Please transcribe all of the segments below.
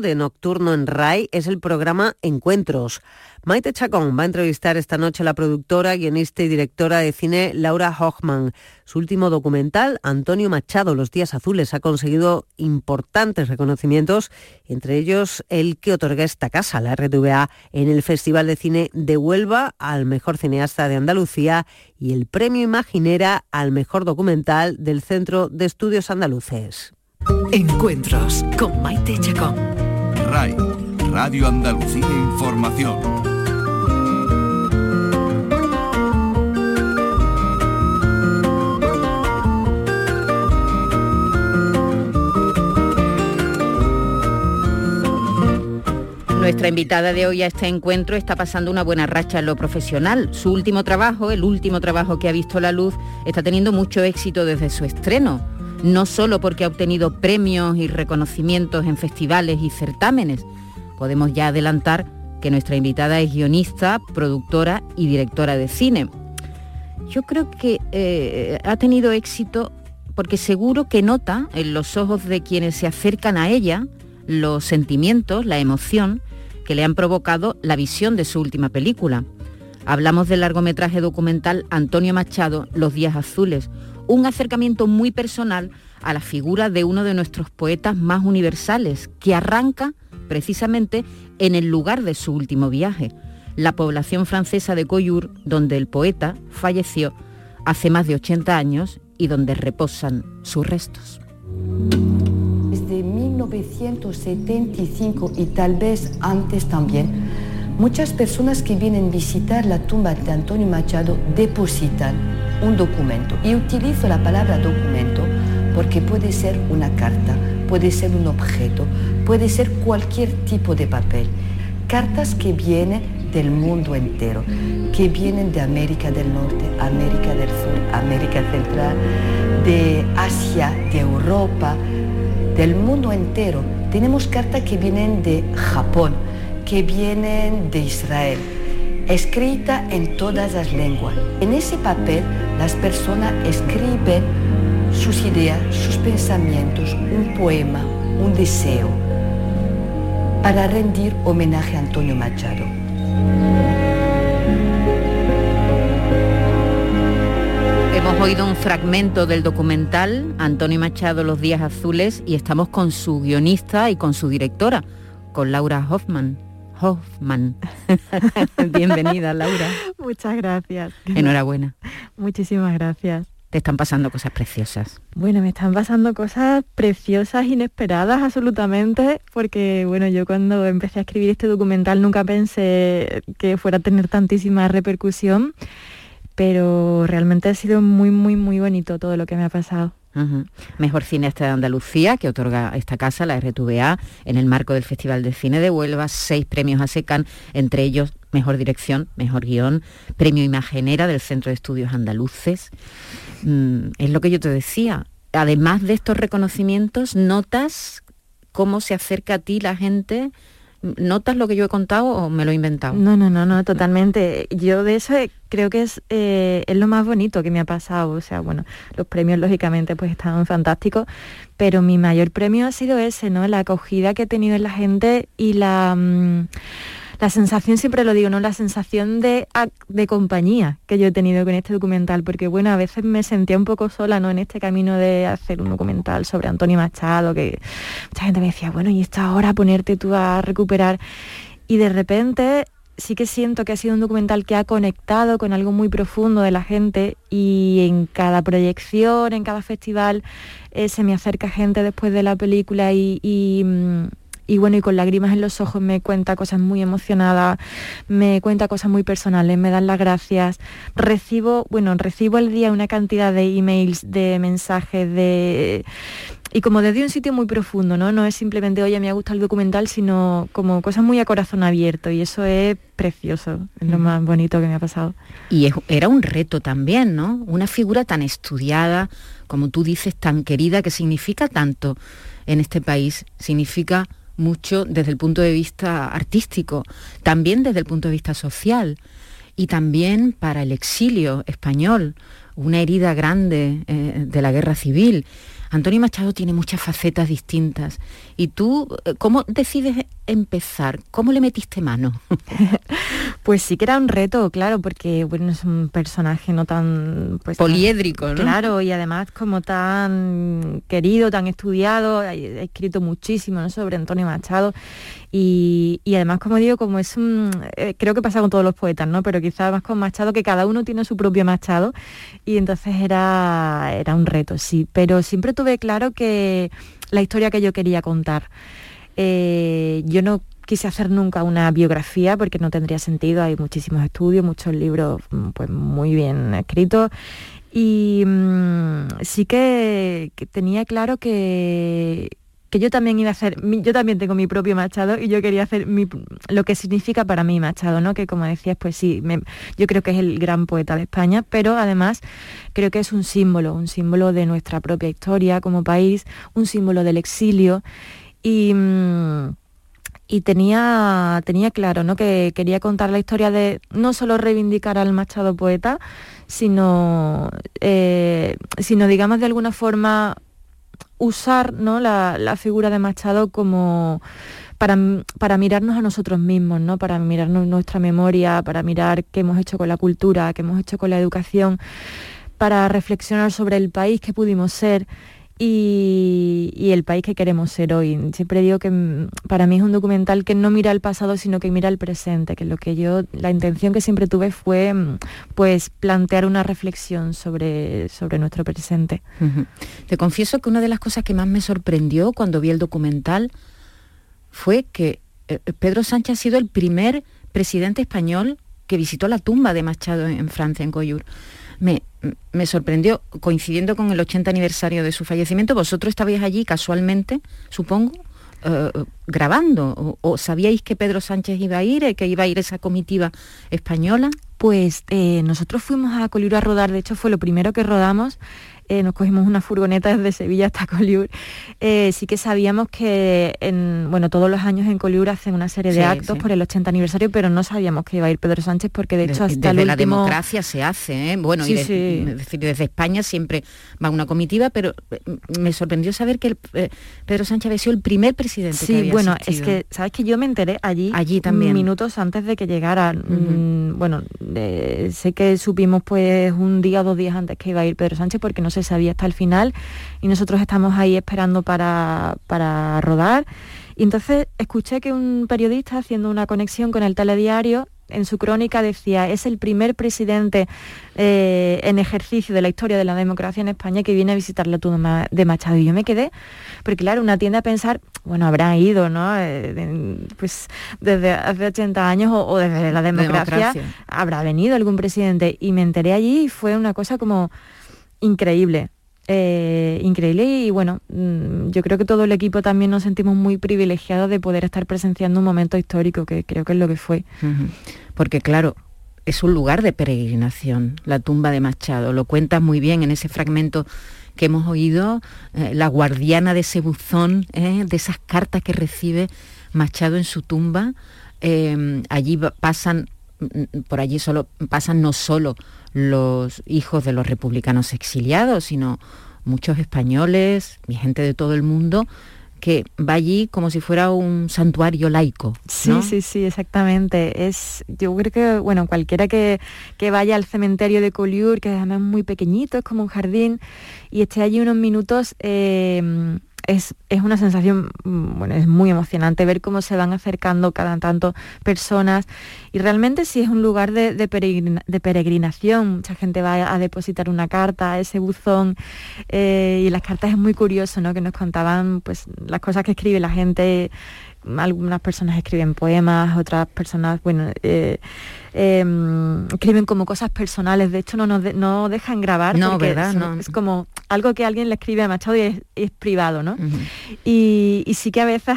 de Nocturno en RAI es el programa Encuentros. Maite Chacón va a entrevistar esta noche a la productora, guionista y directora de cine Laura Hochman. Su último documental, Antonio Machado, Los Días Azules, ha conseguido importantes reconocimientos, entre ellos el que otorga esta casa, la RTVA, en el Festival de Cine de Huelva al mejor cineasta de Andalucía y el premio Imaginera al mejor documental del Centro de Estudios Andaluces. Encuentros con Maite Chacón. RAI, Radio Andalucía Información. Nuestra invitada de hoy a este encuentro está pasando una buena racha en lo profesional. Su último trabajo, el último trabajo que ha visto la luz, está teniendo mucho éxito desde su estreno no solo porque ha obtenido premios y reconocimientos en festivales y certámenes. Podemos ya adelantar que nuestra invitada es guionista, productora y directora de cine. Yo creo que eh, ha tenido éxito porque seguro que nota en los ojos de quienes se acercan a ella los sentimientos, la emoción que le han provocado la visión de su última película. Hablamos del largometraje documental Antonio Machado, Los Días Azules, un acercamiento muy personal a la figura de uno de nuestros poetas más universales, que arranca precisamente en el lugar de su último viaje, la población francesa de Coyur, donde el poeta falleció hace más de 80 años y donde reposan sus restos. Desde 1975 y tal vez antes también, muchas personas que vienen a visitar la tumba de Antonio Machado depositan un documento. Y utilizo la palabra documento porque puede ser una carta, puede ser un objeto, puede ser cualquier tipo de papel. Cartas que vienen del mundo entero, que vienen de América del Norte, América del Sur, América Central, de Asia, de Europa, del mundo entero. Tenemos cartas que vienen de Japón, que vienen de Israel, escrita en todas las lenguas. En ese papel las personas escriben sus ideas, sus pensamientos, un poema, un deseo, para rendir homenaje a Antonio Machado. Hemos oído un fragmento del documental Antonio Machado Los Días Azules y estamos con su guionista y con su directora, con Laura Hoffman. Hoffman. Bienvenida, Laura. Muchas gracias. Enhorabuena. Muchísimas gracias. Te están pasando cosas preciosas. Bueno, me están pasando cosas preciosas, inesperadas absolutamente, porque bueno, yo cuando empecé a escribir este documental nunca pensé que fuera a tener tantísima repercusión, pero realmente ha sido muy, muy, muy bonito todo lo que me ha pasado. Mejor cineasta de Andalucía, que otorga esta casa, la RTVA, en el marco del Festival de Cine de Huelva, seis premios a SECAN, entre ellos Mejor Dirección, Mejor Guión, Premio Imagenera del Centro de Estudios Andaluces. Mm, es lo que yo te decía. Además de estos reconocimientos, notas cómo se acerca a ti la gente ¿Notas lo que yo he contado o me lo he inventado? No, no, no, no, totalmente. Yo de eso creo que es, eh, es lo más bonito que me ha pasado. O sea, bueno, los premios lógicamente pues estaban fantásticos, pero mi mayor premio ha sido ese, ¿no? La acogida que he tenido en la gente y la... Mm, la sensación, siempre lo digo, ¿no? La sensación de, de compañía que yo he tenido con este documental, porque bueno, a veces me sentía un poco sola, ¿no? En este camino de hacer un documental sobre Antonio Machado, que mucha gente me decía, bueno, y esta hora ponerte tú a recuperar. Y de repente sí que siento que ha sido un documental que ha conectado con algo muy profundo de la gente y en cada proyección, en cada festival, eh, se me acerca gente después de la película y, mm, y bueno, y con lágrimas en los ojos me cuenta cosas muy emocionadas, me cuenta cosas muy personales, me dan las gracias. Recibo, bueno, recibo al día una cantidad de emails, de mensajes, de y como desde un sitio muy profundo, ¿no? No es simplemente, oye, me ha gustado el documental, sino como cosas muy a corazón abierto y eso es precioso, es lo más bonito que me ha pasado. Y era un reto también, ¿no? Una figura tan estudiada, como tú dices, tan querida, que significa tanto en este país, significa mucho desde el punto de vista artístico, también desde el punto de vista social y también para el exilio español, una herida grande eh, de la guerra civil. Antonio Machado tiene muchas facetas distintas. ¿Y tú eh, cómo decides empezar? ¿Cómo le metiste mano? pues sí que era un reto, claro, porque bueno, es un personaje no tan... Pues, Poliédrico, ¿no? Claro, y además como tan querido, tan estudiado, he escrito muchísimo sobre Antonio Machado. Y, además, como digo, como es un... Eh, creo que pasa con todos los poetas, ¿no? Pero quizás más con Machado, que cada uno tiene su propio Machado. Y entonces era, era un reto, sí. Pero siempre tuve claro que la historia que yo quería contar. Eh, yo no quise hacer nunca una biografía porque no tendría sentido, hay muchísimos estudios, muchos libros mm, pues, muy bien escritos. Y mm, sí que, tenía claro que, que yo también iba a hacer, yo también tengo mi propio Machado y yo quería hacer lo que significa para mí Machado, ¿no? Que como decías, pues sí, yo creo que es el gran poeta de España, pero además creo que es un símbolo, un símbolo de nuestra propia historia como país, un símbolo del exilio y, mm, y tenía, tenía claro ¿no? que quería contar la historia de no solo reivindicar al Machado poeta, sino, eh, sino digamos de alguna forma usar ¿no? la, figura de Machado como para, para, mirarnos a nosotros mismos, ¿no? para mirarnos nuestra memoria, para mirar qué hemos hecho con la cultura, qué hemos hecho con la educación, para reflexionar sobre el país que pudimos ser y, el país que queremos ser hoy. Siempre digo que mm, para mí es un documental que no mira el pasado, sino que mira el presente, que lo que yo, la intención que siempre tuve fue mm, pues plantear una reflexión sobre, sobre nuestro presente. Te confieso que una de las cosas que más me sorprendió cuando vi el documental fue que eh, Pedro Sánchez ha sido el primer presidente español que visitó la tumba de Machado en Francia, en Coyur me, sorprendió, coincidiendo con el 80 aniversario de su fallecimiento, vosotros estabais allí casualmente, supongo, eh, grabando, o, sabíais que Pedro Sánchez iba a ir, eh, que iba a ir esa comitiva española? Pues eh, nosotros fuimos a Colibro a rodar, de hecho fue lo primero que rodamos eh, nos cogimos una furgoneta desde Sevilla hasta Coliur, eh, sí que sabíamos que en, bueno, todos los años en Coliur hacen una serie de actos por el 80 aniversario, pero no sabíamos que iba a ir Pedro Sánchez porque de hecho hasta desde la democracia se hace, ¿eh? bueno, y decir, desde España siempre va una comitiva, pero me sorprendió saber que Pedro Sánchez había sido el primer presidente sí, bueno, es que, ¿sabes que yo me enteré allí, allí también. minutos antes de que llegara? Mm, bueno, sé que supimos pues un día o dos días antes que iba a ir Pedro Sánchez porque no se sabía hasta el final y nosotros estamos ahí esperando para, para rodar. Y entonces escuché que un periodista haciendo una conexión con el telediario en su crónica decía, es el primer presidente eh, en ejercicio de la historia de la democracia en España que viene a visitar la tumba de Machado. Y yo me quedé, porque claro, una tienda a pensar, bueno, habrá ido, ¿no? Eh, pues desde hace 80 años o, desde la democracia, habrá venido algún presidente. Y me enteré allí y fue una cosa como increíble. Eh, increíble y bueno, mm, yo creo que todo el equipo también nos sentimos muy privilegiados de poder estar presenciando un momento histórico, que creo que es lo que fue. Porque claro, es un lugar de peregrinación, la tumba de Machado, lo cuentas muy bien en ese fragmento que hemos oído, eh, la guardiana de ese buzón, eh, de esas cartas que recibe Machado en su tumba, allí pasan, mm, por allí solo pasan no solo los hijos de los republicanos exiliados, sino muchos españoles y gente de todo el mundo que va allí como si fuera un santuario laico. Sí, sí, sí, exactamente. Es, yo creo que, bueno, cualquiera que, que vaya al cementerio de Collioure, que además es muy pequeñito, es como un jardín, y esté allí unos minutos, eh, es, una sensación, mm, bueno, es muy emocionante ver cómo se van acercando cada tanto personas y realmente sí es un lugar de, de, peregrinación. Mucha gente va a, depositar una carta ese buzón eh, y las cartas es muy curioso, ¿no? Que nos contaban pues las cosas que escribe la gente. Algunas personas escriben poemas, otras personas, bueno, eh, Em, escriben como cosas personales, de hecho no, no dejan grabar, no, ¿verdad? Es, como algo que alguien le escribe a Machado y es, privado, ¿no? y, sí que a veces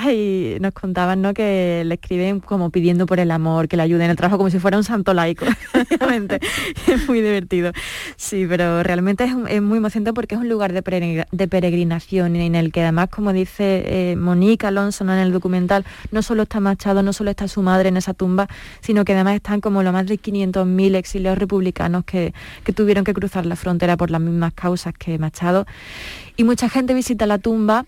nos contaban ¿no? que le escriben como pidiendo por el amor, que le ayuden en el trabajo, como si fuera un santo laico, es muy divertido. Sí, pero realmente es, muy emocionante porque es un lugar de, peregrinación en el que además, como dice eh, Monique Alonso en el documental no solo está Machado, no solo está su madre en esa tumba, sino que además están como más de 500.000 exiliados republicanos que, que tuvieron que cruzar la frontera por las mismas causas que Machado. Y mucha gente visita la tumba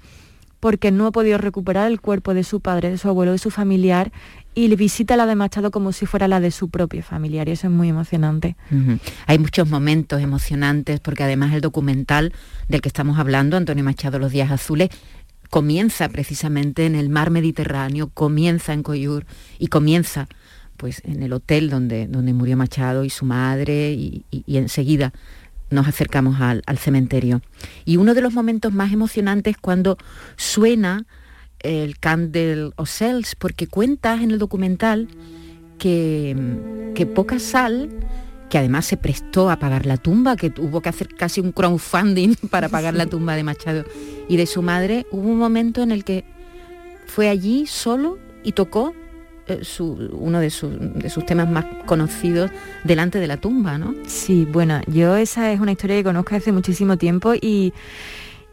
porque no ha podido recuperar el cuerpo de su padre, de su abuelo, de su familiar y visita la de Machado como si fuera la de su propio familiar y eso es muy emocionante. Hay muchos momentos emocionantes porque además el documental del que estamos hablando, Antonio Machado, Los Días Azules, comienza precisamente en el mar Mediterráneo, comienza en Coyur y comienza pues en el hotel donde, donde murió Machado y su madre y, enseguida nos acercamos al, cementerio. Y uno de los momentos más emocionantes es cuando suena el Candle Cells, porque cuentas en el documental que, que Poca Sal, que además se prestó a pagar la tumba, que tuvo que hacer casi un crowdfunding para pagar la tumba de Machado y de su madre, hubo un momento en el que fue allí solo y tocó eh, uno de, de, sus temas más conocidos delante de la tumba, ¿no? Sí, bueno, yo esa es una historia que conozco hace muchísimo tiempo y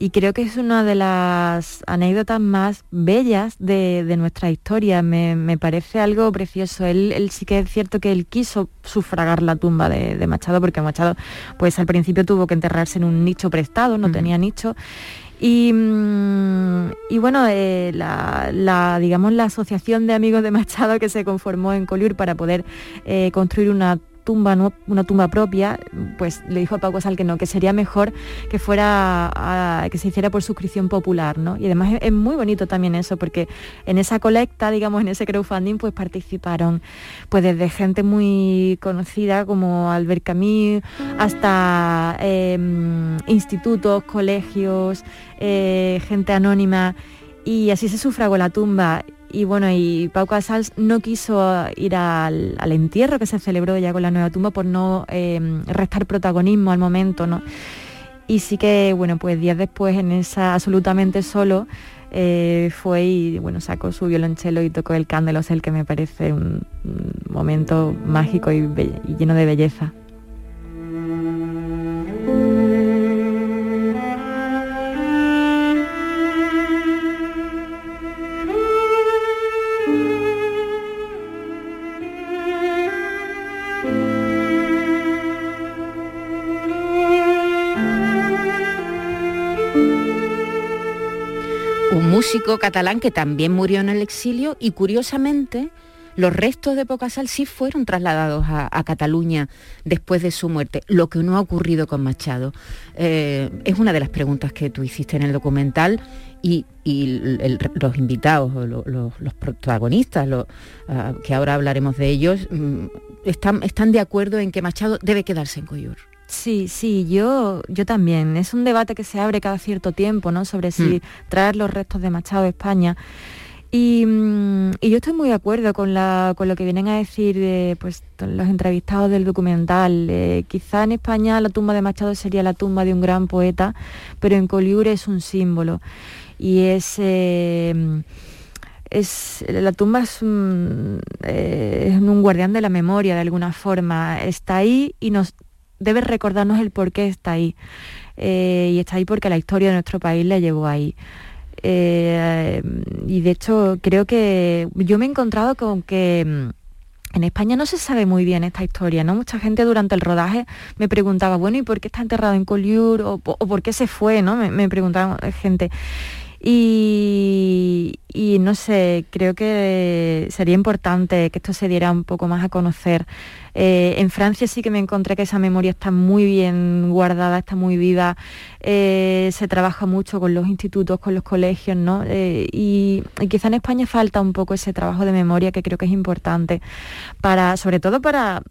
y creo que es una de las anécdotas más bellas de, nuestra historia. Me, parece algo precioso. Él, sí que es cierto que él quiso sufragar la tumba de, Machado, porque Machado pues al principio tuvo que enterrarse en un nicho prestado, no tenía nicho. Y, mm, bueno, eh, la, digamos, la asociación de amigos de Machado que se conformó en Collioure para poder eh, construir una tumba, una tumba propia, pues le dijo a Pau Casal que no, que sería mejor que fuera que se hiciera por suscripción popular, ¿no? Y además es, muy bonito también eso, porque en esa colecta, digamos, en ese crowdfunding, pues participaron pues desde gente muy conocida como Albert Camus hasta em, institutos, colegios, eh, gente anónima y así se sufragó la tumba y bueno, y Pau Casals no quiso ir al, entierro que se celebró ya con la nueva tumba por no em, restar protagonismo al momento, ¿no? Y sí que, bueno, pues días después en esa absolutamente solo eh, fue y bueno, sacó su violonchelo y tocó el el que me parece un, momento mágico y lleno de belleza. Músico catalán que también murió en el exilio y curiosamente los restos de Pocasal sí fueron trasladados a, Cataluña después de su muerte, lo que no ha ocurrido con Machado. Eh, es una de las preguntas que tú hiciste en el documental y, los invitados, los protagonistas, ah, que ahora hablaremos de ellos, mm, están, están de acuerdo en que Machado debe quedarse en Coyur. Sí, sí, yo, yo también. Es un debate que se abre cada cierto tiempo, ¿no? Sobre si mm. traer los restos de Machado a España. Mm, y, yo estoy muy de acuerdo con, la, con lo que vienen a decir pues, los entrevistados del documental. Eh, quizá en España la tumba de Machado sería la tumba de un gran poeta, pero en Coliure es un símbolo. Y es... Eh, es, la tumba es un, eh, es un, guardián de la memoria de alguna forma. Está ahí y nos debe recordarnos el por qué está ahí. Eh, y está ahí porque la historia de nuestro país le llevó ahí. Eh, y de hecho creo que yo me he encontrado con que mm, en España no se sabe muy bien esta historia, ¿no? Mucha gente durante el rodaje me preguntaba, bueno, ¿y por qué está enterrado en Collioure? O, por qué se fue, ¿no? Me, me preguntaban gente. Y, y, no sé, creo que sería importante que esto se diera un poco más a conocer. Eh, en Francia sí que me encontré que esa memoria está muy bien guardada, está muy viva, eh, se trabaja mucho con los institutos, con los colegios, ¿no? Eh, y, quizá en España falta un poco ese trabajo de memoria que creo que es importante, para, sobre todo para,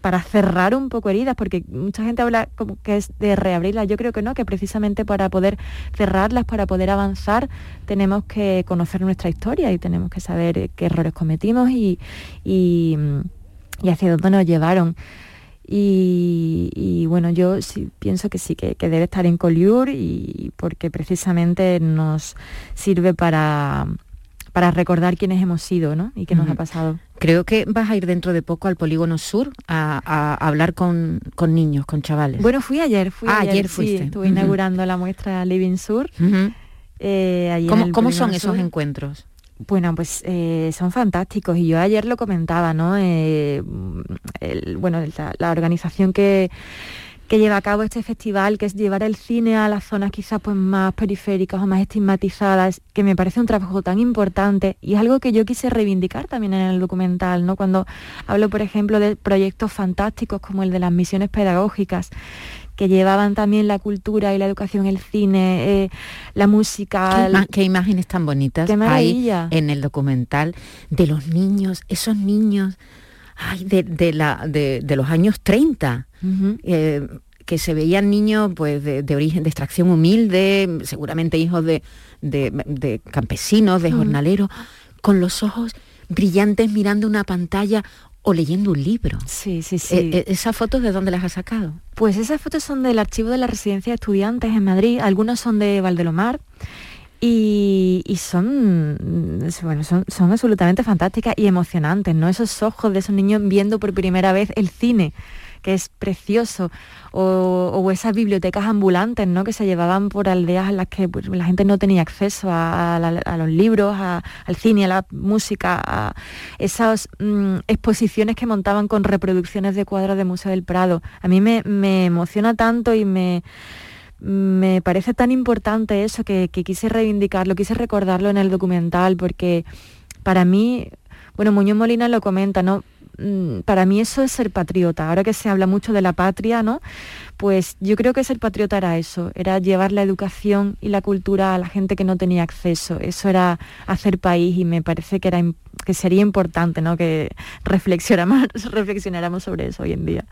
para cerrar un poco heridas, porque mucha gente habla como que es de reabrirlas, yo creo que no, que precisamente para poder cerrarlas, para poder avanzar, tenemos que conocer nuestra historia y tenemos que saber qué errores cometimos y y hacia dónde nos llevaron. Y, bueno, yo sí, pienso que sí, que, debe estar en Collioure y porque precisamente nos sirve para, para recordar quiénes hemos sido ¿no? y qué nos ha pasado. Creo que vas a ir dentro de poco al Polígono Sur a, hablar con, niños, con chavales. Bueno, fui ayer, fui ah, ayer, fuiste. estuve inaugurando la muestra Living Sur. Eh, ¿Cómo, son esos encuentros? Bueno, pues eh, son fantásticos y yo ayer lo comentaba, ¿no? Eh, bueno, la, organización que, que, lleva a cabo este festival, que es llevar el cine a las zonas quizás pues más periféricas o más estigmatizadas, que me parece un trabajo tan importante y es algo que yo quise reivindicar también en el documental, ¿no? Cuando hablo, por ejemplo, de proyectos fantásticos como el de las misiones pedagógicas, que llevaban también la cultura y la educación, el cine, eh, la música. Qué, imágenes tan bonitas hay en el documental de los niños, esos niños ay, de, la, de, los años 30. Eh, que se veían niños pues, de, origen, de extracción humilde, seguramente hijos de, campesinos, de jornaleros, con los ojos brillantes mirando una pantalla o leyendo un libro. Sí, sí, sí. Eh, eh, ¿Esas fotos de dónde las has sacado? Pues esas fotos son del archivo de la residencia de estudiantes en Madrid, algunas son de Valdelomar. Y, y, son, bueno, son, son absolutamente fantásticas y emocionantes, ¿no? Esos ojos de esos niños viendo por primera vez el cine que es precioso, o, esas bibliotecas ambulantes ¿no? que se llevaban por aldeas en las que pues, la gente no tenía acceso a, los libros, al cine, a la música, a esas mm, exposiciones que montaban con reproducciones de cuadros de Museo del Prado. A mí me, emociona tanto y me me parece tan importante eso que, que, quise reivindicarlo, quise recordarlo en el documental, porque para mí, bueno, Muñoz Molina lo comenta, ¿no? Mm, para mí eso es ser patriota. Ahora que se habla mucho de la patria, ¿no? Pues yo creo que ser patriota era eso, era llevar la educación y la cultura a la gente que no tenía acceso. Eso era hacer país y me parece que, era, que sería importante ¿no? que reflexionáramos, reflexionáramos sobre eso hoy en día.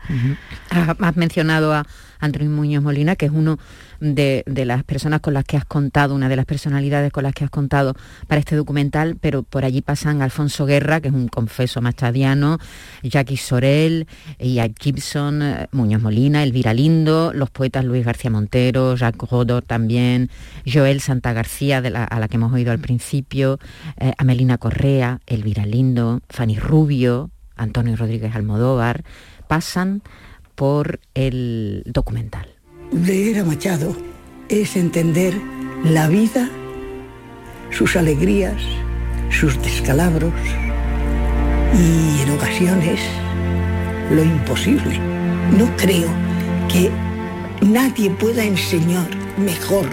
Has mencionado a Antonio Muñoz Molina, que es uno de, las personas con las que has contado, una de las personalidades con las que has contado para este documental, pero por allí pasan Alfonso Guerra, que es un confeso machadiano, Jackie Sorel, Ian Gibson, eh, Muñoz Molina, Elvira Lindo, los poetas Luis García Montero, Jacques Rodot también, Joel Santa García, a la que hemos oído al principio, eh, Amelina Correa, Elvira Lindo, Fanny Rubio, Antonio Rodríguez Almodóvar, pasan por el documental. Leer a Machado es entender la vida, sus alegrías, sus descalabros y en ocasiones lo imposible. No creo que nadie pueda enseñar mejor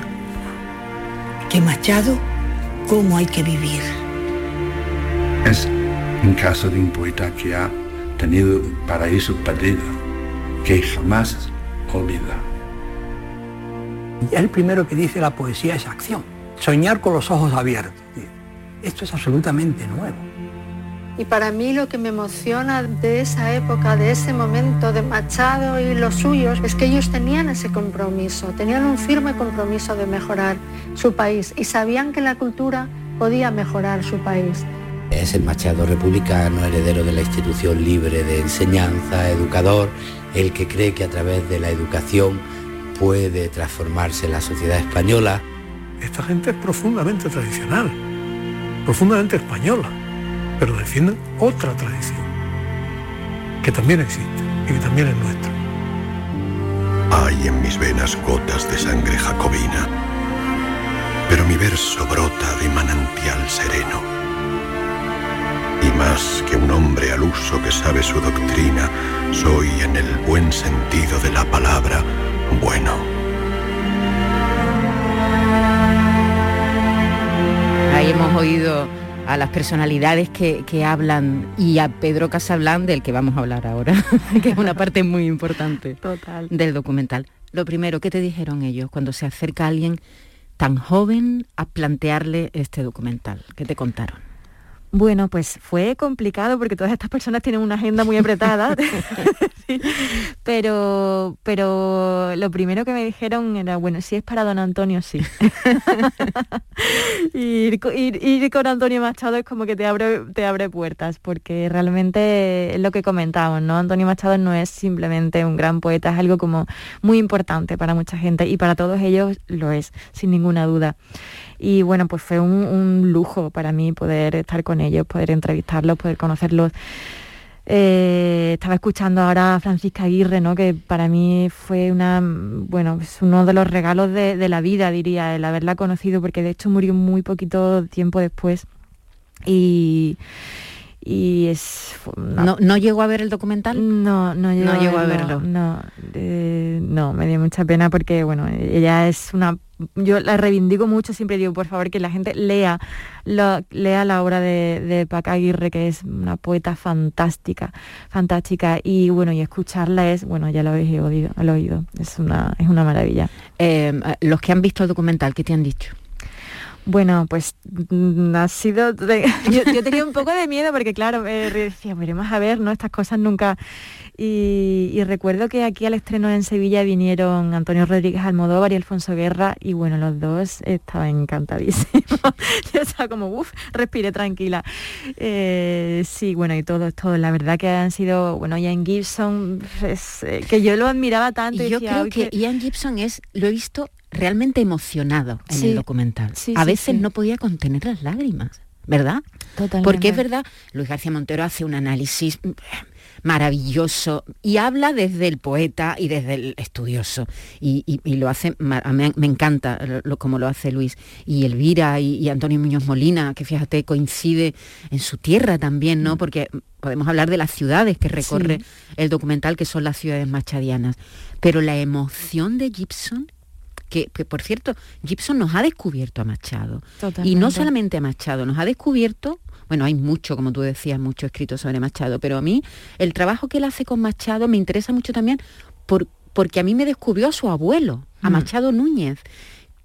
que Machado cómo hay que vivir. Es un caso de un poeta que ha tenido paraíso perdido, que jamás olvida el primero que dice la poesía es acción, soñar con los ojos abiertos. Esto es absolutamente nuevo. Y para mí lo que me emociona de esa época, de ese momento de Machado y los suyos, es que ellos tenían ese compromiso, tenían un firme compromiso de mejorar su país y sabían que la cultura podía mejorar su país. Es el Machado republicano, heredero de la institución libre de enseñanza, educador, el que cree que a través de la educación puede transformarse la sociedad española. Esta gente es profundamente tradicional, profundamente española, pero defienden otra tradición, que también existe y que también es nuestra. Hay en mis venas gotas de sangre jacobina, pero mi verso brota de manantial sereno. Más que un hombre al uso que sabe su doctrina, soy en el buen sentido de la palabra bueno. Ahí hemos oído a las personalidades que, hablan y a Pedro Casablan, del que vamos a hablar ahora, que es una parte muy importante del documental. Lo primero, ¿qué te dijeron ellos cuando se acerca alguien tan joven a plantearle este documental? ¿Qué te contaron? Bueno, pues fue complicado porque todas estas personas tienen una agenda muy apretada, pero, pero lo primero que me dijeron era, bueno, si es para don Antonio, sí. ir, ir, con Antonio Machado es como que te abre, te abre puertas, porque realmente es lo que comentamos, ¿no? Antonio Machado no es simplemente un gran poeta, es algo como muy importante para mucha gente y para todos ellos lo es, sin ninguna duda. Y bueno, pues fue un, lujo para mí poder estar con ellos, poder entrevistarlos, poder conocerlos. Eh, estaba escuchando ahora a Francisca Aguirre, ¿no? que para mí fue una, bueno, es uno de los regalos de, la vida, diría, el haberla conocido, porque de hecho murió muy poquito tiempo después Y, y es... ¿No, ¿No llegó a ver el documental? No, no llegó, no llegó a, verlo, verlo. No, eh, no, me dio mucha pena porque, bueno, ella es una... Yo la reivindico mucho, siempre digo, por favor, que la gente lea, lo, lea la obra de, de Paca Aguirre, que es una poeta fantástica, fantástica, y bueno, y escucharla es, bueno, ya lo habéis oído, lo oído es, una, es una maravilla. Eh, los que han visto el documental, ¿qué te han dicho? Bueno, pues mm, ha sido... Yo, yo, tenía un poco de miedo porque, claro, eh, decía, veremos a ver, ¿no? Estas cosas nunca... Y, y, recuerdo que aquí al estreno en Sevilla vinieron Antonio Rodríguez Almodóvar y Alfonso Guerra y bueno, los dos estaban encantadísimos. yo estaba como, uff, respiré tranquila. Eh, sí, bueno, y todos, todos, la verdad que han sido, bueno, Ian Gibson, es, eh, que yo lo admiraba tanto. Y yo creo que, que Ian Gibson es, lo he visto realmente emocionado en Sí, el documental. sí, a veces sí. no podía contener las lágrimas, ¿verdad? Totalmente. Porque es verdad, Luis García Montero hace un análisis maravilloso y habla desde el poeta y desde el estudioso y, y- y lo hace, me, me encanta lo, lo- como lo hace Luis y Elvira y, y Antonio Muñoz Molina, que fíjate coincide en su tierra también, ¿no? Porque podemos hablar de las ciudades que recorre Sí. el documental, que son las ciudades machadianas, pero la emoción de Gibson que, que, por cierto, Gibson nos ha descubierto a Machado. Y no solamente a Machado, nos ha descubierto, bueno, hay mucho, como tú decías, mucho escrito sobre Machado, pero a mí el trabajo que él hace con Machado me interesa mucho también por, porque a mí me descubrió a su abuelo, a Mm. Machado Núñez.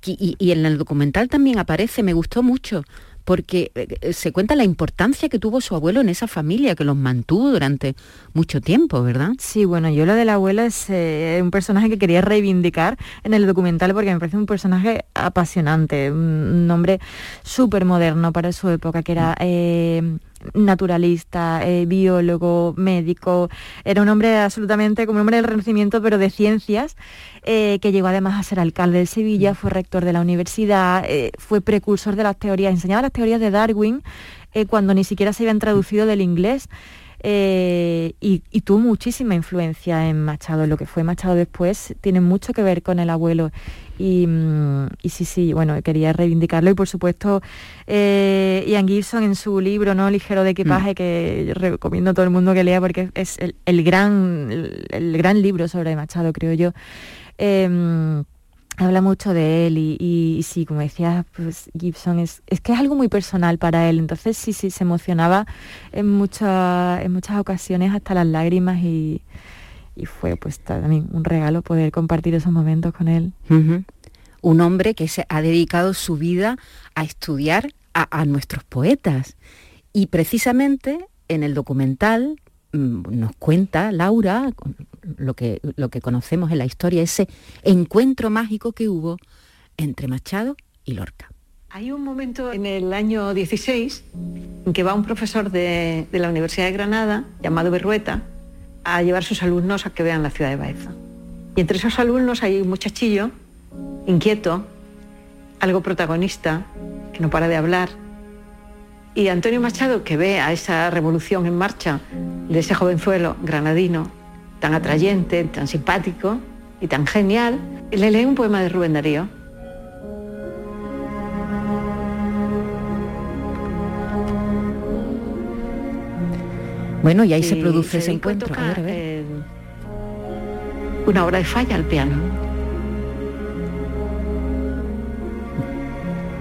Y en el documental también aparece, me gustó mucho, porque eh, se cuenta la importancia que tuvo su abuelo en esa familia, que los mantuvo durante mucho tiempo, ¿verdad? Sí, bueno, yo lo del abuelo es eh, un personaje que quería reivindicar en el documental porque me parece un personaje apasionante, un, un hombre súper moderno para su época, que era eh, naturalista, eh, biólogo, médico, era un hombre absolutamente como un hombre del Renacimiento, pero de ciencias, eh, que llegó además a ser alcalde de Sevilla, fue rector de la universidad, eh, fue precursor de las teorías, enseñaba las teorías de Darwin cuando ni siquiera se habían traducido del inglés. y, y tuvo muchísima influencia en Machado. Lo que fue Machado después tiene mucho que ver con el abuelo. Y, mm, y sí, sí, bueno, quería reivindicarlo. Y por supuesto, eh, Ian Gibson en su libro, ¿no? Ligero de equipaje, que yo recomiendo a todo el mundo que lea porque es el, el gran, el, el gran libro sobre Machado, creo yo. Em, habla mucho de él y, y- y sí, como decías, pues Gibson es, es que es algo muy personal para él, entonces sí, sí, se emocionaba en, muchas en muchas ocasiones hasta las lágrimas y, y fue pues también un regalo poder compartir esos momentos con él. Un hombre que se ha dedicado su vida a estudiar a, a nuestros poetas. Y precisamente en el documental mm, nos cuenta Laura lo que, lo que conocemos en la historia, ese encuentro mágico que hubo entre Machado y Lorca. Hay un momento en el año 16 en que va un profesor de, de la Universidad de Granada, llamado Berrueta, a llevar sus alumnos a que vean la ciudad de Baeza. Y entre esos alumnos hay un muchachillo inquieto, algo protagonista, que no para de hablar. Y Antonio Machado, que ve a esa revolución en marcha de ese jovenzuelo granadino, tan atrayente, tan simpático y tan genial, le lee un poema de Rubén Darío. Bueno, y ahí se produce ese encuentro. A toca, ver, a ver. eh, una obra de falla al piano.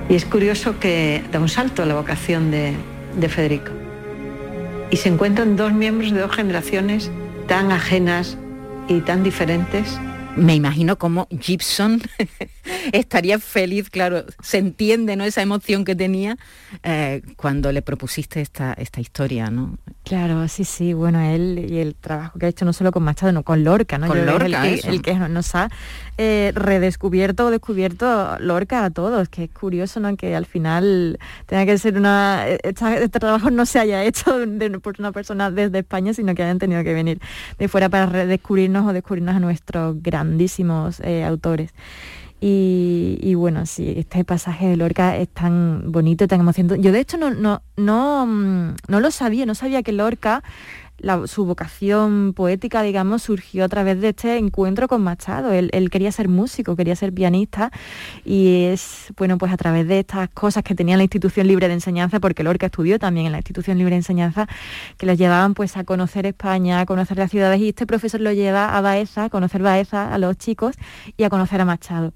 Y es curioso que da un salto a la vocación de, de Federico. Y se encuentran dos miembros de dos generaciones tan ajenas y tan diferentes. Me imagino cómo Gibson estaría feliz, claro, se entiende ¿no? esa emoción que tenía eh, cuando le propusiste esta, esta historia, ¿no? Claro, sí, sí, bueno, él y el trabajo que ha hecho no solo con Machado, no con Lorca, ¿no? Con Yo Lorca, el, que, el que nos ha eh, redescubierto o descubierto Lorca a todos, que es curioso, ¿no? Que al final tenga que ser una... esta- este trabajo no se haya hecho de- por una persona desde España, sino que hayan tenido que venir de fuera para redescubrirnos o descubrirnos a nuestros grandísimos eh, autores. Y, y bueno, sí, este pasaje de Lorca es tan bonito, tan emocionante. Yo de hecho no, no, no, mm, no lo sabía, no sabía que Lorca su vocación poética, digamos, surgió a través de este encuentro con Machado. Él, quería ser músico, quería ser pianista y es, bueno, pues a través de estas cosas que tenía la institución libre de enseñanza, porque Lorca estudió también en la institución libre de enseñanza, que los llevaban pues a conocer España, a conocer las ciudades y este profesor lo lleva a Baeza, a conocer Baeza a los chicos y a conocer a Machado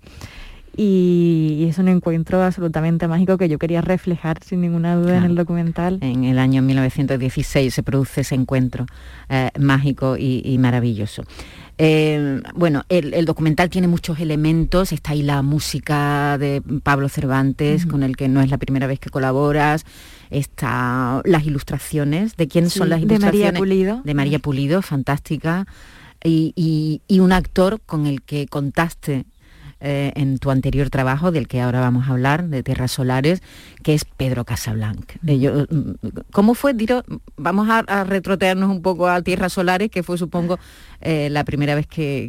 y, es un encuentro absolutamente mágico que yo quería reflejar sin ninguna duda en el documental. En el año 1916 se produce ese encuentro eh, mágico y, maravilloso. Eh, bueno, el, documental tiene muchos elementos, está ahí la música de Pablo Cervantes, con el que no es la primera vez que colaboras, está las ilustraciones, ¿de quién son las ilustraciones? De María Pulido. De María Pulido, fantástica. y, un actor con el que contaste eh, en tu anterior trabajo, del que ahora vamos a hablar, de Tierras Solares, que es Pedro Casablanc. Eh, mm, ¿Cómo fue? vamos a, retrotearnos un poco a Tierras Solares, que fue, supongo, eh, la primera vez que,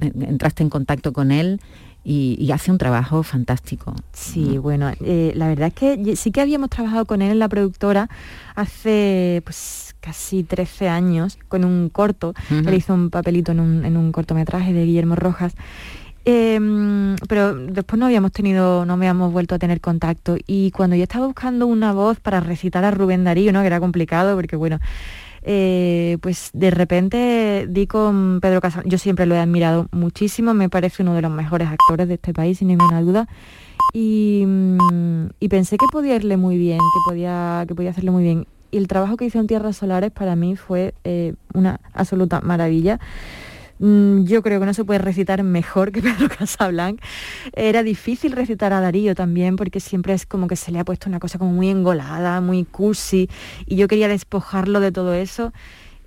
entraste en contacto con él. Y, hace un trabajo fantástico. Sí, bueno, la verdad es que sí que habíamos trabajado con él en la productora hace pues casi 13 años con un corto. Él hizo un papelito en un, en un cortometraje de Guillermo Rojas Em, pero después no habíamos tenido, no habíamos vuelto a tener contacto. Y cuando yo estaba buscando una voz para recitar a Rubén Darío, ¿no? que era complicado, porque bueno, eh, pues de repente di con Pedro Casal. Yo siempre lo he admirado muchísimo, me parece uno de los mejores actores de este país, sin ninguna duda. Y, mm, pensé que podía irle muy bien, que podía, que podía hacerle muy bien. Y el trabajo que hizo en Tierras Solares para mí fue eh, una absoluta maravilla. Mm, yo creo que no se puede recitar mejor que Pedro Casablanc. Era difícil recitar a Darío también porque siempre es como que se le ha puesto una cosa como muy engolada, muy cursi y yo quería despojarlo de todo eso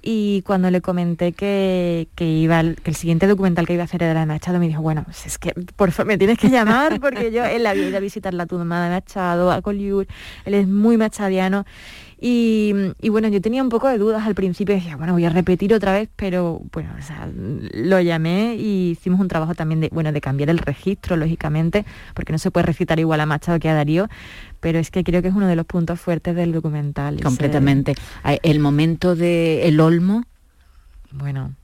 y cuando le comenté que, iba que el siguiente documental que iba a hacer era de Machado me dijo bueno es que por favor me tienes que llamar porque yo él había ido a visitar la tumba de Machado a Collioure él es muy machadiano y, bueno, yo tenía un poco de dudas al principio, decía, bueno, voy a repetir otra vez, pero bueno, o sea, lo llamé y hicimos un trabajo también de, bueno, de cambiar el registro, lógicamente, porque no se puede recitar igual a Machado que a Darío, pero es que creo que es uno de los puntos fuertes del documental. Completamente. El momento de El Olmo. Bueno,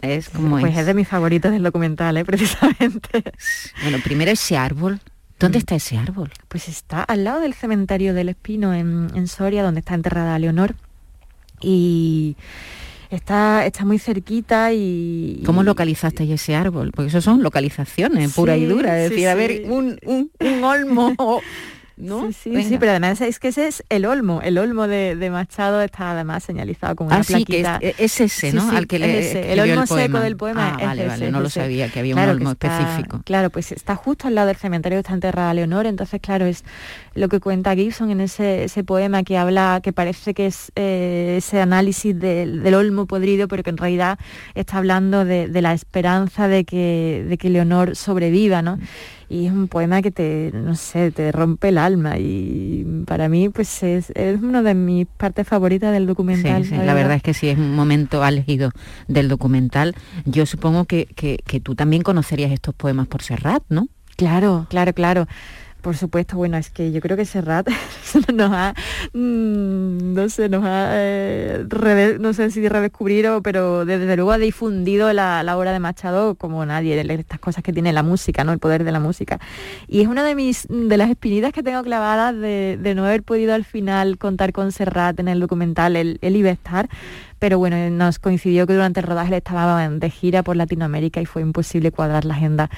es como pues es. de mis favoritos del documental, ¿eh? precisamente. Bueno, primero ese árbol ¿Dónde mm. está ese árbol? Pues está al lado del cementerio del Espino en, Soria, donde está enterrada Leonor. Y está, está muy cerquita y... ¿Cómo localizaste ese árbol? Porque eso son localizaciones pura y dura. Es decir, a ver, un, un, un olmo ¿no? Sí, sí, pero además es que ese es el olmo, el olmo de, Machado está además señalizado con una ah, sí, que es, ese, ¿no? Al que le el olmo seco del poema. Ah, vale, vale, no lo sabía, que había un olmo específico. Claro, pues está justo al lado del cementerio está enterrada Leonor, entonces claro, es lo que cuenta Gibson en ese, ese poema que habla, que parece que es eh, ese análisis del olmo podrido, pero que en realidad está hablando de, la esperanza de que, de que Leonor sobreviva, ¿no? y es un poema que te, no sé, te rompe el alma y para mí pues es, es una de mis partes favoritas del documental. Sí, la, verdad. es que sí, es un momento álgido del documental. Yo supongo que, que, que tú también conocerías estos poemas por Serrat, ¿no? Claro, claro, claro. Por supuesto, bueno, es que yo creo que Serrat nos ha, mm, no sé, nos ha, eh, no sé si redescubrir, pero desde luego ha difundido la, obra de Machado como nadie, estas cosas que tiene la música, ¿no? El poder de la música. Y es una de mis, de las espinitas que tengo clavadas de, no haber podido al final contar con Serrat en el documental, a estar, pero bueno, nos coincidió que durante el rodaje él estaba de gira por Latinoamérica y fue imposible cuadrar la agenda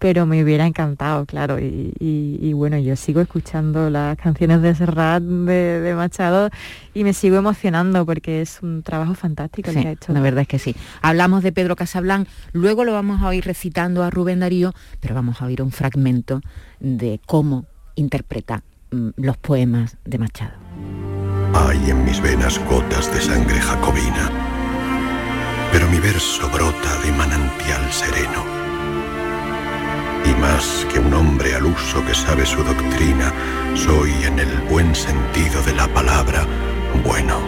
pero me hubiera encantado, claro. Y, bueno, yo sigo escuchando las canciones de Serrat, de, Machado, y me sigo emocionando porque es un trabajo fantástico que ha hecho. La verdad es que sí. Hablamos de Pedro Casablanc, luego lo vamos a oír recitando a Rubén Darío, pero vamos a oír un fragmento de cómo interpreta mm, los poemas de Machado. Hay en mis venas gotas de sangre jacobina, pero mi verso brota de manantial sereno y más que un hombre al uso que sabe su doctrina, soy en el buen sentido de la palabra bueno.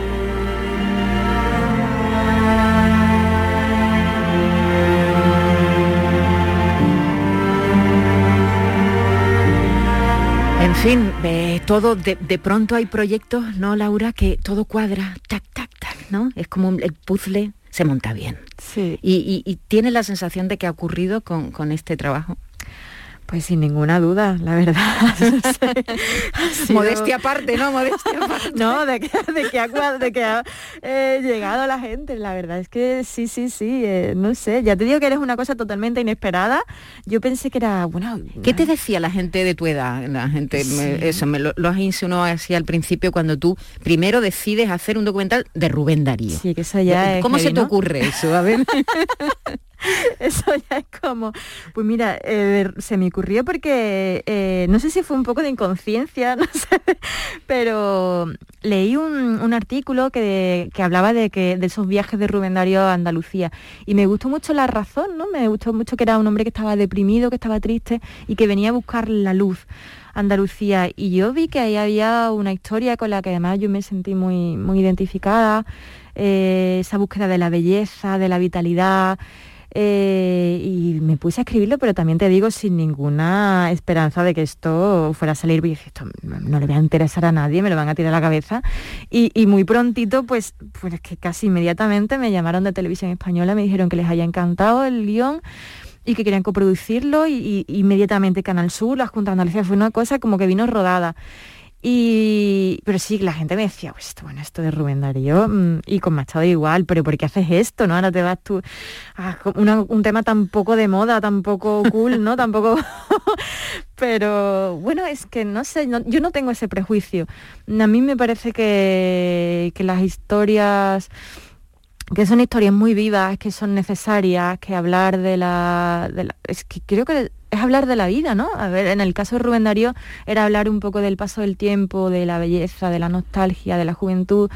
En fin, todo de, de, pronto hay proyectos, ¿no, Laura? Que todo cuadra, tac, tac, tac. ¿no? Es como el puzzle se monta bien. Sí. Y, y, tiene la sensación de que ha ocurrido con, con este trabajo. Pues sin ninguna duda, la verdad. Modestia aparte, ¿no? Modestia aparte. no, de que, ha, eh, llegado la gente. La verdad es que sí, sí, sí. Eh, no sé, ya te digo que eres una cosa totalmente inesperada. Yo pensé que era, bueno... ¿Qué te decía la gente de tu edad? La gente, eso, me lo, has insinuado así al principio cuando tú primero decides hacer un documental de Rubén Darío. Sí, que eso ya ¿Cómo se te ocurre eso? A ver. Eso ya es como, pues mira, eh, se me ocurrió porque eh, no sé si fue un poco de inconsciencia, no sé, pero leí un, artículo que, hablaba de que de esos viajes de Rubén Darío a Andalucía y me gustó mucho la razón, ¿no? Me gustó mucho que era un hombre que estaba deprimido, que estaba triste y que venía a buscar la luz. Andalucía y yo vi que ahí había una historia con la que además yo me sentí muy, muy identificada, eh, esa búsqueda de la belleza, de la vitalidad, eh, y me puse a escribirlo, pero también te digo sin ninguna esperanza de que esto fuera a salir. Y dije, esto no le va a interesar a nadie, me lo van a tirar a la cabeza. Y, muy prontito, pues, pues que casi inmediatamente me llamaron de televisión española, me dijeron que les haya encantado el guion y que querían coproducirlo y, inmediatamente Canal Sur, la Junta de Andalucía, fue una cosa como que vino rodada. Y, pero sí, la gente me decía, pues esto, bueno, esto de Rubén Darío mm, y con Machado igual, pero ¿por qué haces esto? ¿no? Ahora te vas tú a un tema tan poco de moda, tan poco cool, ¿no? Tampoco... pero bueno, es que no sé, yo no tengo ese prejuicio. A mí me parece que, que las historias que son historias muy vivas, que son necesarias, que hablar de la, de la, Es que creo que es hablar de la vida, ¿no? A ver, en el caso de Rubén Darío era hablar un poco del paso del tiempo, de la belleza, de la nostalgia, de la juventud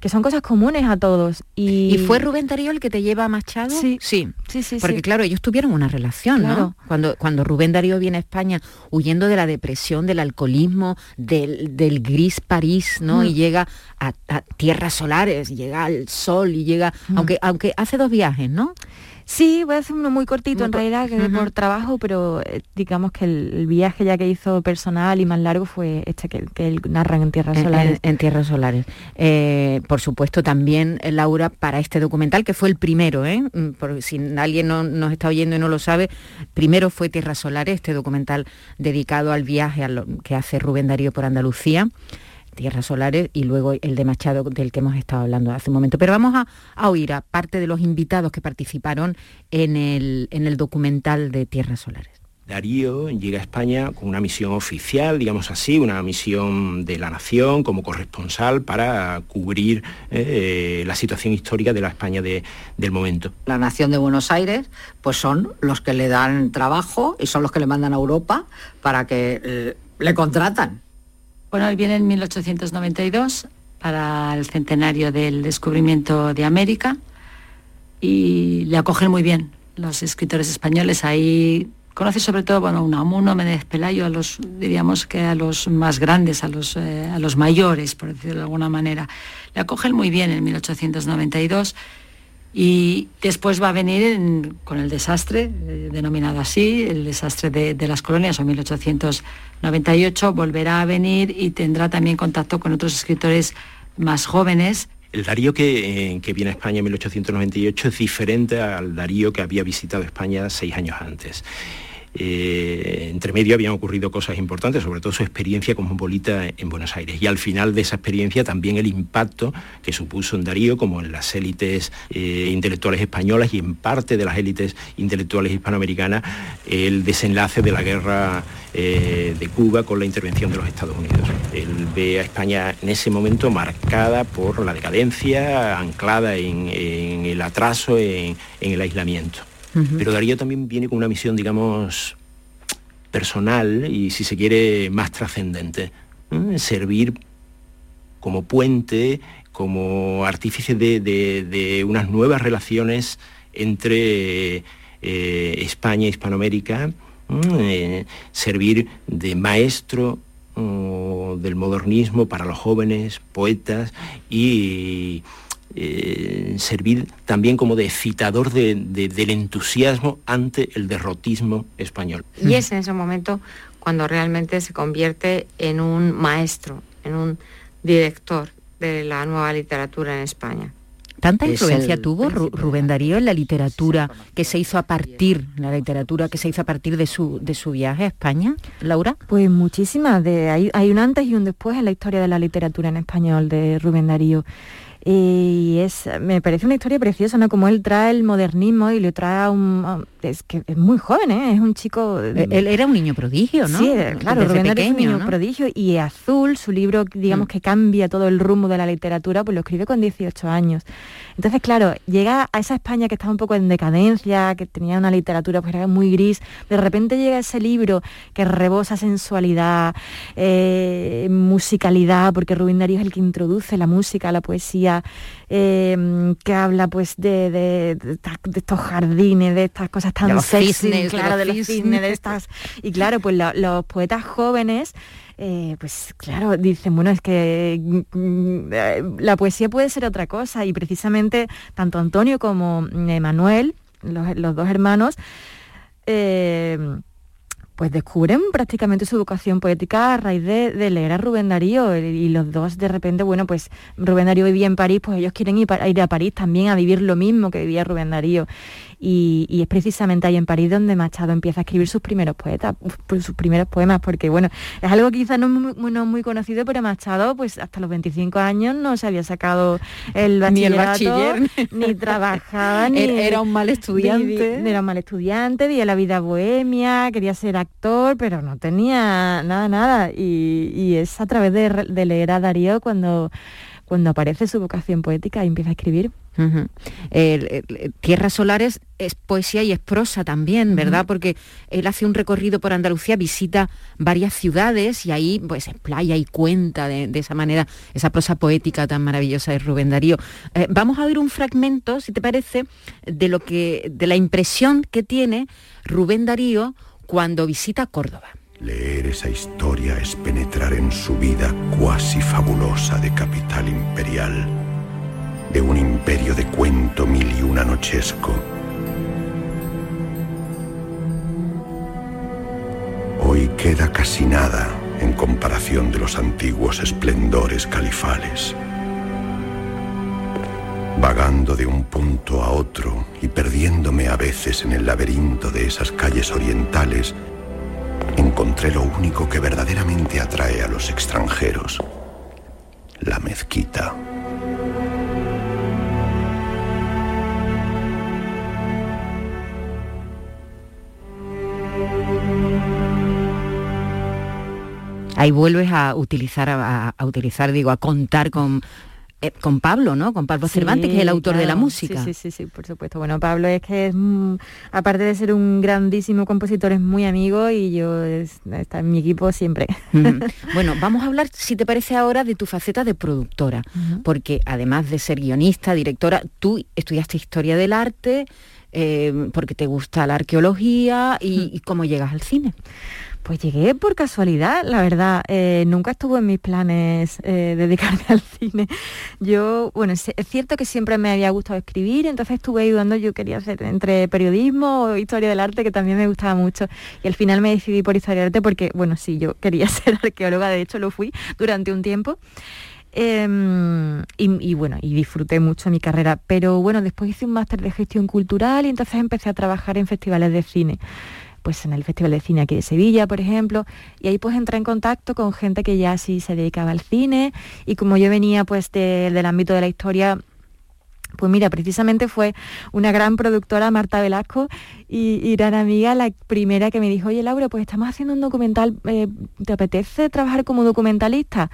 que son cosas comunes a todos. ¿Y, fue Rubén Darío el que te lleva a Machado? Sí, sí, sí, sí Porque claro, ellos tuvieron una relación, ¿no? Cuando, cuando Rubén Darío viene a España huyendo de la depresión, del alcoholismo, del, gris París, ¿no? Mm. Y llega a, tierras solares, llega al sol y llega, mm. aunque, aunque hace dos viajes, ¿no? Sí, voy a hacer uno muy cortito en realidad, que por trabajo, pero eh, digamos que el, viaje ya que hizo personal y más largo fue este que, que él narra en Tierras Solares. En, Tierras Solares. Eh, por supuesto, también eh, Laura, para este documental, que fue el primero, ¿eh? Mm, por, si alguien no, nos está oyendo y no lo sabe, primero fue Tierras Solares, este documental dedicado al viaje que hace Rubén Darío por Andalucía. Tierras Solares y luego el de Machado del que hemos estado hablando hace un momento. Pero vamos a, oír a parte de los invitados que participaron en el, en el documental de Tierras Solares. Darío llega a España con una misión oficial, digamos así, una misión de la nación como corresponsal para cubrir eh, la situación histórica de la España del momento. La nación de Buenos Aires, pues son los que le dan trabajo y son los que le mandan a Europa para que eh, le contratan. Bueno, él viene en 1892 para el centenario del descubrimiento de América y le acogen muy bien los escritores españoles. Ahí conoce sobre todo bueno, Unamuno, Méndez Pelayo, a los, diríamos que a los más grandes, a los, eh, a los mayores, por decirlo de alguna manera. Le acogen muy bien en 1892 y después va a venir con el desastre, eh, denominado así, el desastre de, las colonias, o 1898, volverá a venir y tendrá también contacto con otros escritores más jóvenes. El Darío que, eh, que viene a España en 1898 es diferente al Darío que había visitado España seis años antes. Eh, entre medio habían ocurrido cosas importantes, sobre todo su experiencia como bolita en Buenos Aires. Y al final de esa experiencia también el impacto que supuso en Darío, como en las élites eh, intelectuales españolas y en parte de las élites intelectuales hispanoamericanas, el desenlace de la guerra eh, de Cuba con la intervención de los Estados Unidos. Él ve a España en ese momento marcada por la decadencia, anclada en, el atraso, en el aislamiento. Pero Darío también viene con una misión, digamos, personal y, si se quiere, más trascendente. Servir como puente, como artífice de, unas nuevas relaciones entre eh, España e Hispanoamérica, eh, servir de maestro del modernismo para los jóvenes, poetas y eh, servir también como de citador del entusiasmo ante el derrotismo español. Y es en ese momento cuando realmente se convierte en un maestro, en un director de la nueva literatura en España. ¿Tanta influencia tuvo Ru- Rubén Darío en la literatura que se hizo a partir, la literatura que se hizo a partir de su, de su viaje a España, Laura? Pues muchísimas. De, hay, hay un antes y un después en la historia de la literatura en español de Rubén Darío. Y es, me parece una historia preciosa, ¿no? Como él trae el modernismo y lo trae un... es que es muy joven, ¿eh? Es un chico... Él era un niño prodigio, ¿no? Sí, eh, claro, Desde Rubén Darío es un pequeño, niño ¿no? prodigio y Azul, su libro, digamos Mm. que cambia todo el rumbo de la literatura, pues lo escribe con 18 años. Entonces, claro, llega a esa España que estaba un poco en decadencia, que tenía una literatura pues era muy gris, de repente llega ese libro que rebosa sensualidad, eh, musicalidad, porque Rubén Darío es el que introduce la música, la poesía, eh, que habla pues de, de- de estos jardines, de estas cosas tan De los sexy, cisnes, de claro, los de los cisnes. de estas... Y claro, pues lo- los poetas jóvenes eh, pues claro, dicen, bueno, es que mm, eh, la poesía puede ser otra cosa y precisamente tanto Antonio como mm, Manuel, los, los dos hermanos, eh, pues descubren prácticamente su vocación poética a raíz de, de leer a Rubén Darío y, y los dos de repente, bueno, pues Rubén Darío vivía en París, pues ellos quieren ir, ir a París también a vivir lo mismo que vivía Rubén Darío. Y, y es precisamente ahí en París donde Machado empieza a escribir sus primeros poetas, pues, sus primeros poemas, porque bueno, es algo quizás no muy, no muy conocido, pero Machado pues hasta los 25 años no se había sacado el Ni el bachillerato, bachiller. ni trabajaba, ni... Era- un mal estudiante. Era un mal estudiante, vivía la vida bohemia, quería ser actor, pero no tenía nada, nada. Y, y es a través de, de leer a Darío cuando, cuando aparece su vocación poética y empieza a escribir. El- el Tierras Solares es poesía y es prosa también, ¿verdad? Porque él hace un recorrido por Andalucía, visita varias ciudades y ahí pues explaya y cuenta de, de esa manera esa prosa poética tan maravillosa de Rubén Darío. Eh, vamos a ver un fragmento, si te parece, de lo que de la impresión que tiene Rubén Darío cuando visita Córdoba. Leer esa historia es penetrar en su vida cuasi fabulosa de capital imperial, de un imperio de cuento mil y una nochesco. Hoy queda casi nada en comparación de los antiguos esplendores califales. Vagando de un punto a otro y perdiéndome a veces en el laberinto de esas calles orientales, encontré lo único que verdaderamente atrae a los extranjeros, la mezquita. Ahí vuelves a utilizar, a, utilizar, digo, a contar con, eh, con Pablo, ¿no? Con Pablo Cervantes, que es el autor de la música. Sí, sí, sí, sí, por supuesto. Bueno, Pablo es que es, aparte de ser un grandísimo compositor, es muy amigo y yo es- está en mi equipo siempre. Bueno, vamos a hablar, si te parece ahora, de tu faceta de productora, porque además de ser guionista, directora, tú estudiaste historia del arte, eh, porque te gusta la arqueología y, y cómo llegas al cine. Pues llegué por casualidad, la verdad. Eh, nunca estuvo en mis planes eh, dedicarme al cine. Yo, bueno, es, es cierto que siempre me había gustado escribir, entonces estuve ayudando, yo quería hacer entre periodismo o historia del arte, que también me gustaba mucho. Y al final me decidí por historia del arte porque, bueno, sí, yo quería ser arqueóloga, de hecho lo fui durante un tiempo. Em, y, bueno, y disfruté mucho mi carrera. Pero bueno, después hice un máster de gestión cultural y entonces empecé a trabajar en festivales de cine pues en el Festival de Cine aquí de Sevilla, por ejemplo, y ahí pues entré en contacto con gente que ya sí se dedicaba al cine y como yo venía pues de- del ámbito de la historia, pues mira, precisamente fue una gran productora, Marta Velasco, y, y gran amiga, la primera que me dijo, oye Laura, pues estamos haciendo un documental, eh, ¿te apetece trabajar como documentalista?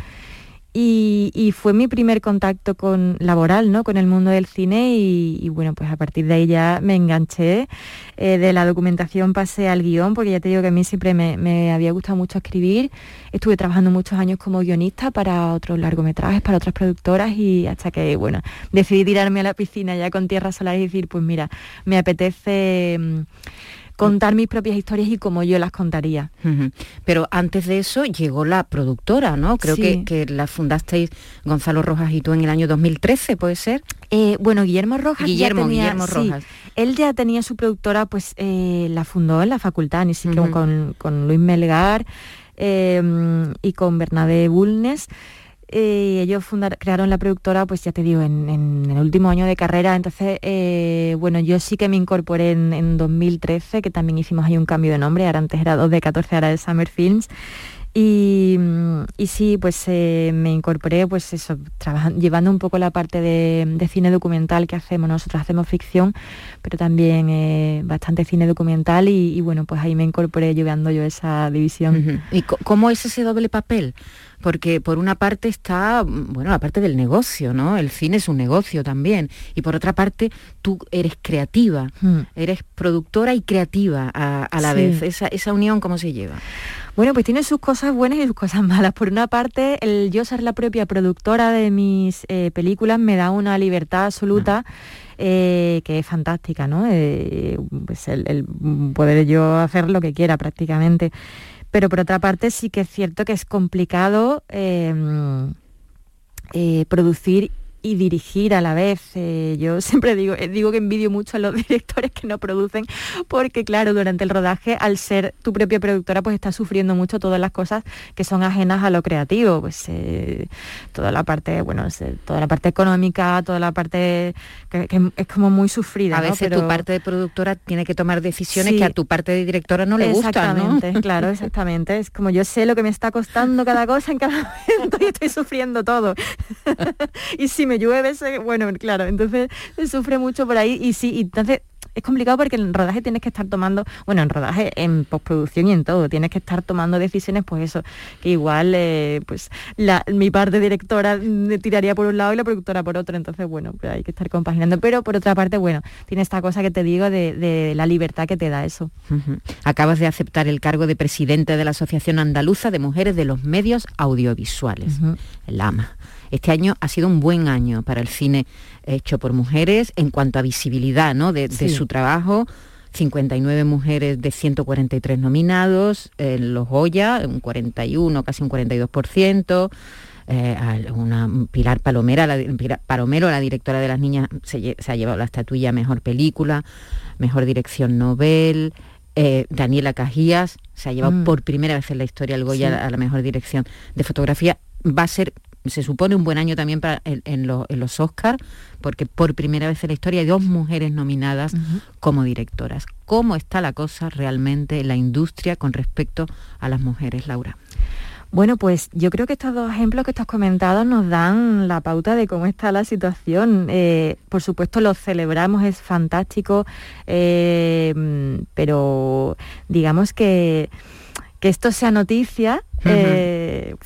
Y, y fue mi primer contacto con laboral, ¿no? Con el mundo del cine y, bueno, pues a partir de ahí ya me enganché. Eh, de la documentación pasé al guion, porque ya te digo que a mí siempre me, me había gustado mucho escribir. Estuve trabajando muchos años como guionista para otros largometrajes, para otras productoras y hasta que, bueno, decidí tirarme a la piscina ya con tierra solar y decir, pues mira, me apetece mm, contar mis propias historias y como yo las contaría. Pero antes de eso llegó la productora, ¿no? Creo que, Sí. que la fundasteis Gonzalo Rojas y tú en el año 2013, ¿puede ser? Eh, bueno, Guillermo Rojas Guillermo, ya tenía, Guillermo sí, Rojas. él ya tenía su productora, pues eh, la fundó en la facultad, ni siquiera con Luis Melgar eh, y con Bernabé Bulnes. Eh, ellos crearon la productora, pues ya te digo, en, el último año de carrera. Entonces, eh, bueno, yo sí que me incorporé en, 2013, que también hicimos ahí un cambio de nombre. Ahora antes era 2 de 14, ahora de Summer Films. Y, sí, pues eh, me incorporé, pues eso, llevando un poco la parte de, cine documental que hacemos. Nosotros hacemos ficción, pero también bastante cine documental y, bueno, pues ahí me incorporé llevando yo esa división. ¿Y cómo es ese doble papel? Porque por una parte está, bueno, la parte del negocio, ¿no? El cine es un negocio también. Y por otra parte, tú eres creativa, hmm. eres productora y creativa a, la vez. Esa, esa unión, ¿cómo se lleva? Bueno, pues tiene sus cosas buenas y sus cosas malas. Por una parte, el yo ser la propia productora de mis eh, películas me da una libertad absoluta. Eh, que es fantástica, ¿no? Eh, pues el, el, poder yo hacer lo que quiera prácticamente. Pero por otra parte sí que es cierto que es complicado em, eh, producir y dirigir a la vez. Eh, yo siempre digo, eh, digo que envidio mucho a los directores que no producen, porque claro, durante el rodaje, al ser tu propia productora, pues estás sufriendo mucho todas las cosas que son ajenas a lo creativo, pues eh, toda la parte, bueno, toda la parte económica, toda la parte que, es como muy sufrida. A veces tu parte de productora tiene que tomar decisiones que a tu parte de directora no le gustan, Exactamente, claro, exactamente. Es como yo sé lo que me está costando cada cosa en cada momento y estoy sufriendo todo. y si me llueve, bueno, claro, entonces se sufre mucho por ahí y sí, y entonces es complicado porque en rodaje tienes que estar tomando, bueno, en rodaje, en postproducción y en todo, tienes que estar tomando decisiones, pues eso, que igual eh, pues mi parte directora tiraría por un lado y la productora por otro, entonces bueno, pues hay que estar compaginando. Pero por otra parte, bueno, tiene esta cosa que te digo de, la libertad que te da eso. Acabas de aceptar el cargo de presidente de la Asociación Andaluza de Mujeres de los Medios Audiovisuales, el AMA. Este año ha sido un buen año para el cine hecho por mujeres en cuanto a visibilidad de, su trabajo. 59 mujeres de 143 nominados, en los Goya, un 41, casi un 42%. Eh, una Pilar Palomera, la, Palomero, la directora de las niñas, se, ha llevado la estatuilla Mejor Película, Mejor Dirección Nobel. Eh, Daniela Cajías se ha llevado mm. por primera vez en la historia el Goya a la mejor dirección de fotografía. Va a ser se supone un buen año también para en, los Oscars, porque por primera vez en la historia hay dos mujeres nominadas como directoras. ¿Cómo está la cosa realmente en la industria con respecto a las mujeres, Laura? Bueno, pues yo creo que estos dos ejemplos que estás comentado nos dan la pauta de cómo está la situación. Eh, por supuesto, lo celebramos, es fantástico, eh, pero digamos que que esto sea noticia, eh,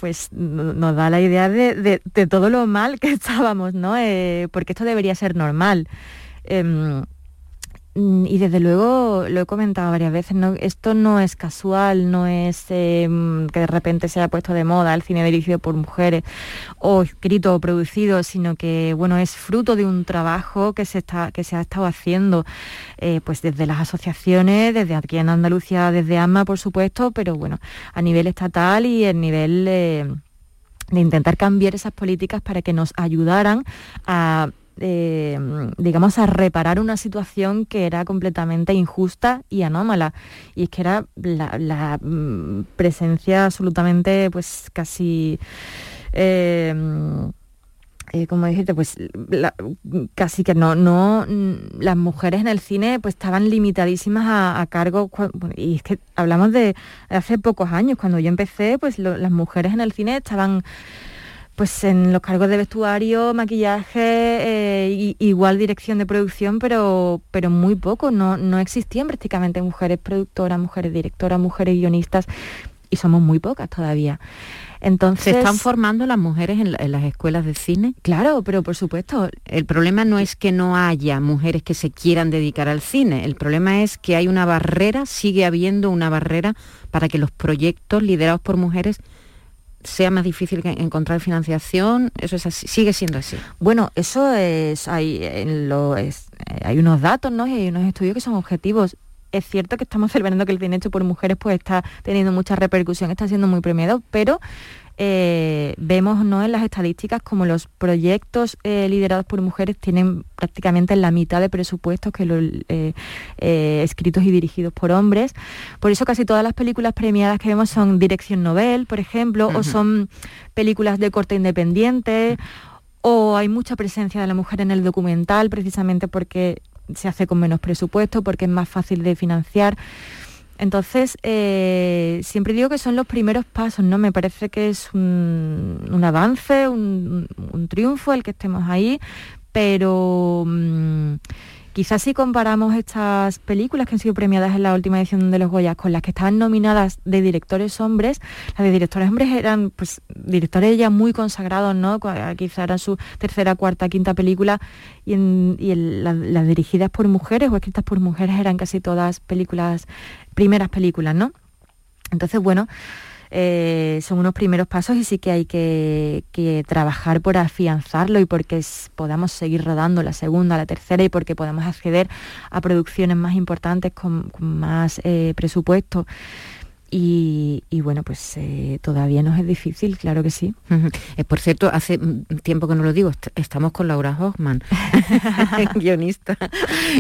pues nos da la idea de, todo lo mal que estábamos, ¿no? Eh, porque esto debería ser normal. Em, y desde luego, lo he comentado varias veces, esto no es casual, no es em, que de repente se haya puesto de moda el cine dirigido por mujeres o escrito o producido, sino que bueno, es fruto de un trabajo que se, está, que se ha estado haciendo eh, pues desde las asociaciones, desde aquí en Andalucía, desde AMA, por supuesto, pero bueno, a nivel estatal y a nivel... Eh, de intentar cambiar esas políticas para que nos ayudaran a eh, digamos, a reparar una situación que era completamente injusta y anómala. Y es que era la, mm, presencia absolutamente, pues casi... Eh, eh, como dijiste, pues casi que no, no, mm, las mujeres en el cine pues estaban limitadísimas a, cargo, y es que hablamos de hace pocos años, cuando yo empecé, pues las mujeres en el cine estaban pues en los cargos de vestuario, maquillaje, eh, igual dirección de producción, pero, pero muy poco. No, no existían prácticamente mujeres productoras, mujeres directoras, mujeres guionistas, y somos muy pocas todavía. Entonces, ¿Se están formando las mujeres en, en, las escuelas de cine? Claro, pero por supuesto. El problema no es que no haya mujeres que se quieran dedicar al cine, el problema es que hay una barrera, sigue habiendo una barrera para que los proyectos liderados por mujeres sea más difícil encontrar financiación, eso es así, sigue siendo así. Bueno, eso es, hay, en lo, eh, hay unos datos, ¿no? Y hay unos estudios que son objetivos. Es cierto que estamos celebrando que el cine hecho por mujeres pues está teniendo mucha repercusión, está siendo muy premiado, pero eh, vemos ¿no? en las estadísticas como los proyectos eh, liderados por mujeres tienen prácticamente la mitad de presupuestos que los eh, escritos y dirigidos por hombres. Por eso casi todas las películas premiadas que vemos son Dirección Nobel, por ejemplo, o son películas de corte independiente, o hay mucha presencia de la mujer en el documental precisamente porque se hace con menos presupuesto, porque es más fácil de financiar. Entonces, eh, siempre digo que son los primeros pasos, ¿no? Me parece que es un, avance, un, triunfo el que estemos ahí, pero mm, quizás si comparamos estas películas que han sido premiadas en la última edición de los Goyas con las que estaban nominadas de directores hombres, las de directores hombres eran pues directores ya muy consagrados, ¿no? Quizá era su tercera, cuarta, quinta película y, las dirigidas por mujeres o escritas por mujeres eran casi todas películas primeras películas, ¿no? Entonces, bueno, eh, son unos primeros pasos y sí que hay que, trabajar por afianzarlo y porque podamos seguir rodando la segunda, la tercera y porque podamos acceder a producciones más importantes con, más eh, presupuesto. Y, bueno, pues eh, todavía nos es difícil, claro que sí. Eh, por cierto, hace tiempo que no lo digo, estamos con Laura Hoffman, guionista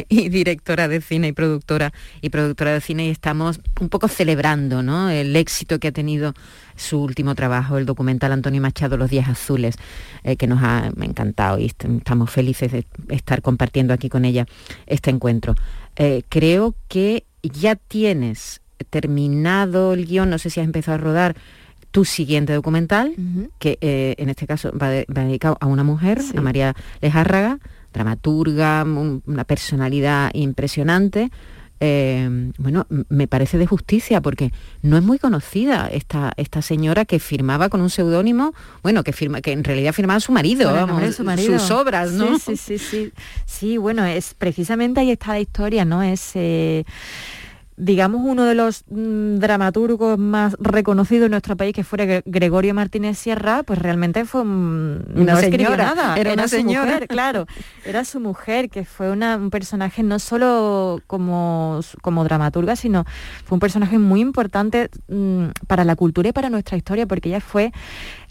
y directora de cine y productora y productora de cine y estamos un poco celebrando ¿no? el éxito que ha tenido su último trabajo, el documental Antonio Machado, Los Días Azules, eh, que nos ha encantado y estamos felices de estar compartiendo aquí con ella este encuentro. creo que ya tienes terminado el guion, no sé si has empezado a rodar tu siguiente documental, que eh, en este caso va, dedicado a una mujer, a María Lejárraga, dramaturga, una personalidad impresionante. Eh, bueno, me parece de justicia porque no es muy conocida esta, esta señora que firmaba con un seudónimo, bueno, que firma, que en realidad firmaba su marido, su marido. sus obras, ¿no? Sí, sí, sí, sí. bueno, es precisamente ahí está la historia, ¿no? Es eh, digamos, uno de los mm, dramaturgos más reconocidos en nuestro país, que fuera Gregorio Martínez Sierra, pues realmente fue una señora, nada, era, una señora, mujer, claro, era su mujer, que fue un personaje no solo como, como dramaturga, sino fue un personaje muy importante mm, para la cultura y para nuestra historia, porque ella fue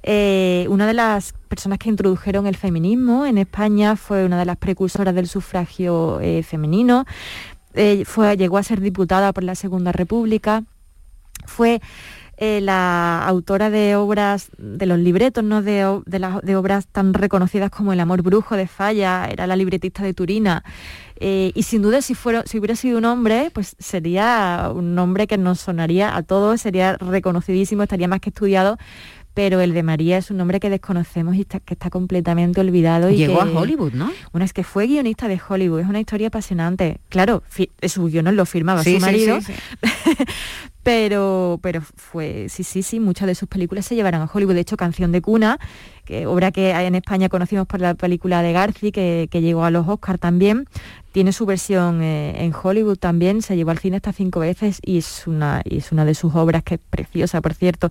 eh, una de las personas que introdujeron el feminismo en España, fue una de las precursoras del sufragio eh, femenino, eh, fue, llegó a ser diputada por la Segunda República, fue eh, la autora de obras, de los libretos, ¿no? de, obras tan reconocidas como El amor brujo de Falla, era la libretista de Turina. Eh, y sin duda si, fuera, si hubiera sido un hombre, pues sería un nombre que nos sonaría a todos, sería reconocidísimo, estaría más que estudiado, pero el de María es un nombre que desconocemos y que está completamente olvidado. Y Llegó a Hollywood, ¿no? Bueno, es que fue guionista de Hollywood, es una historia apasionante. Claro, su guion lo firmaba su marido, pero, pero fue, sí, sí, sí, muchas de sus películas se llevaron a Hollywood. De hecho, Canción de Cuna, que, obra que en España conocimos por la película de Garci, que, llegó a los Oscars también, tiene su versión eh, en Hollywood también, se llevó al cine hasta cinco veces y es una, y es una de sus obras que es preciosa, por cierto.